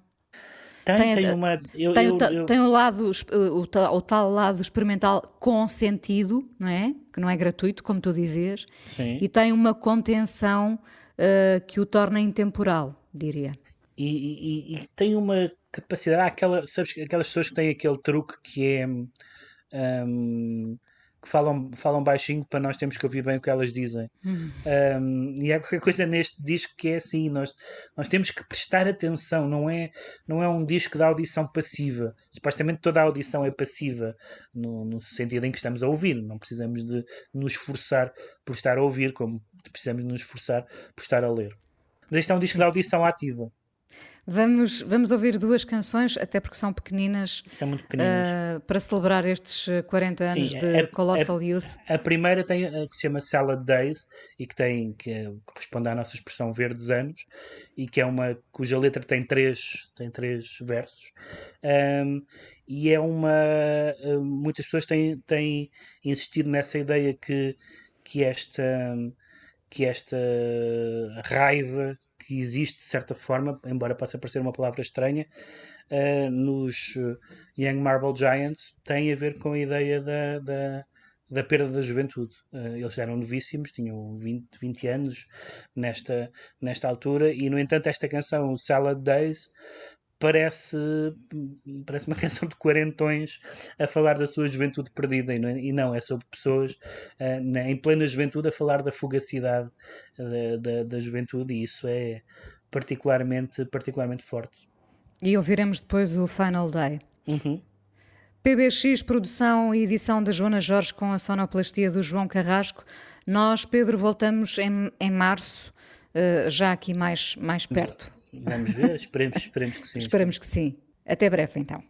Speaker 4: Tem,
Speaker 2: Tem-
Speaker 4: tem, uma. Eu,
Speaker 2: tem,
Speaker 4: eu- eu-
Speaker 2: tem o lado, es- o, ta- o tal lado experimental com sentido, não é? Que não é gratuito, como tu dizias,
Speaker 4: Sim.
Speaker 2: e tem uma contenção eh, que o torna intemporal, diria.
Speaker 4: e, e- e tem uma capacidade, há aquela, sabes, aquelas pessoas que têm aquele truque que é hum, que falam, falam baixinho para nós termos que ouvir bem o que elas dizem. Um, e há qualquer coisa neste disco que é assim, nós, nós temos que prestar atenção, não é, não é um disco de audição passiva. Supostamente toda a audição é passiva, no, no sentido em que estamos a ouvir, não precisamos de nos esforçar por estar a ouvir, como precisamos de nos esforçar por estar a ler. Mas este é um disco de audição ativa.
Speaker 2: Vamos, vamos ouvir duas canções, até porque são pequeninas,
Speaker 4: São muito pequeninas.
Speaker 2: eh, para celebrar estes eh, 40 anos
Speaker 4: Sim,
Speaker 2: de
Speaker 4: é-
Speaker 2: Colossal
Speaker 4: é-
Speaker 2: Youth.
Speaker 4: A primeira tem a que se chama Salad Days e que tem que é- corresponde à nossa expressão verdes anos e que é uma cuja letra tem três tem três versos Ahm, e é uma ah, muitas pessoas têm, têm insistido nessa ideia que que esta que esta raiva que existe de certa forma, embora possa parecer uma palavra estranha, ah, nos ah, Young Marble Giants tem a ver com a ideia da, da, da perda da juventude. Ah, eles eram novíssimos, tinham 20, 20 anos nesta, nesta altura, e no entanto, esta canção, Salad Days, parece, parece uma [LAUGHS] canção de quarentões a falar da sua juventude perdida, e não é, é sobre pessoas na- em plena juventude a falar da fugacidade da, da, da juventude, e isso é particularmente, particularmente forte.
Speaker 2: E ouviremos depois o Final Day.
Speaker 4: Uhum.
Speaker 2: PBX, produção e edição da Joana Jorge com a sonoplastia do João Carrasco. Nós, Pedro, voltamos em, em março, eh, já aqui mais, mais perto.
Speaker 4: Vamos ver, esperemos, esperemos que sim.
Speaker 2: Esperamos que sim. Até breve, então.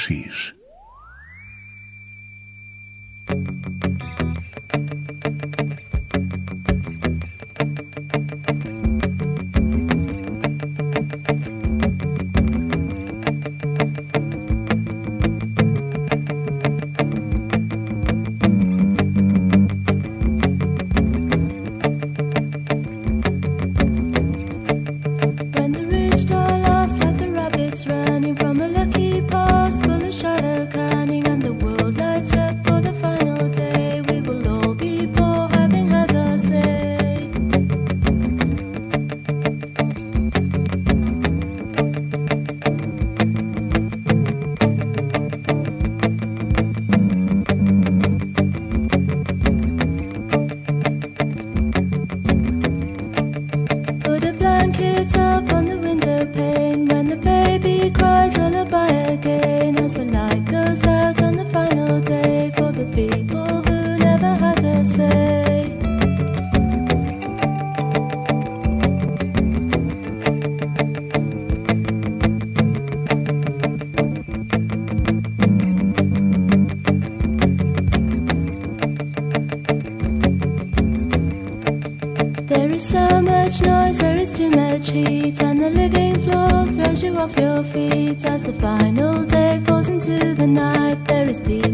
Speaker 1: PBX.
Speaker 6: the final day
Speaker 1: falls into the night, there is peace.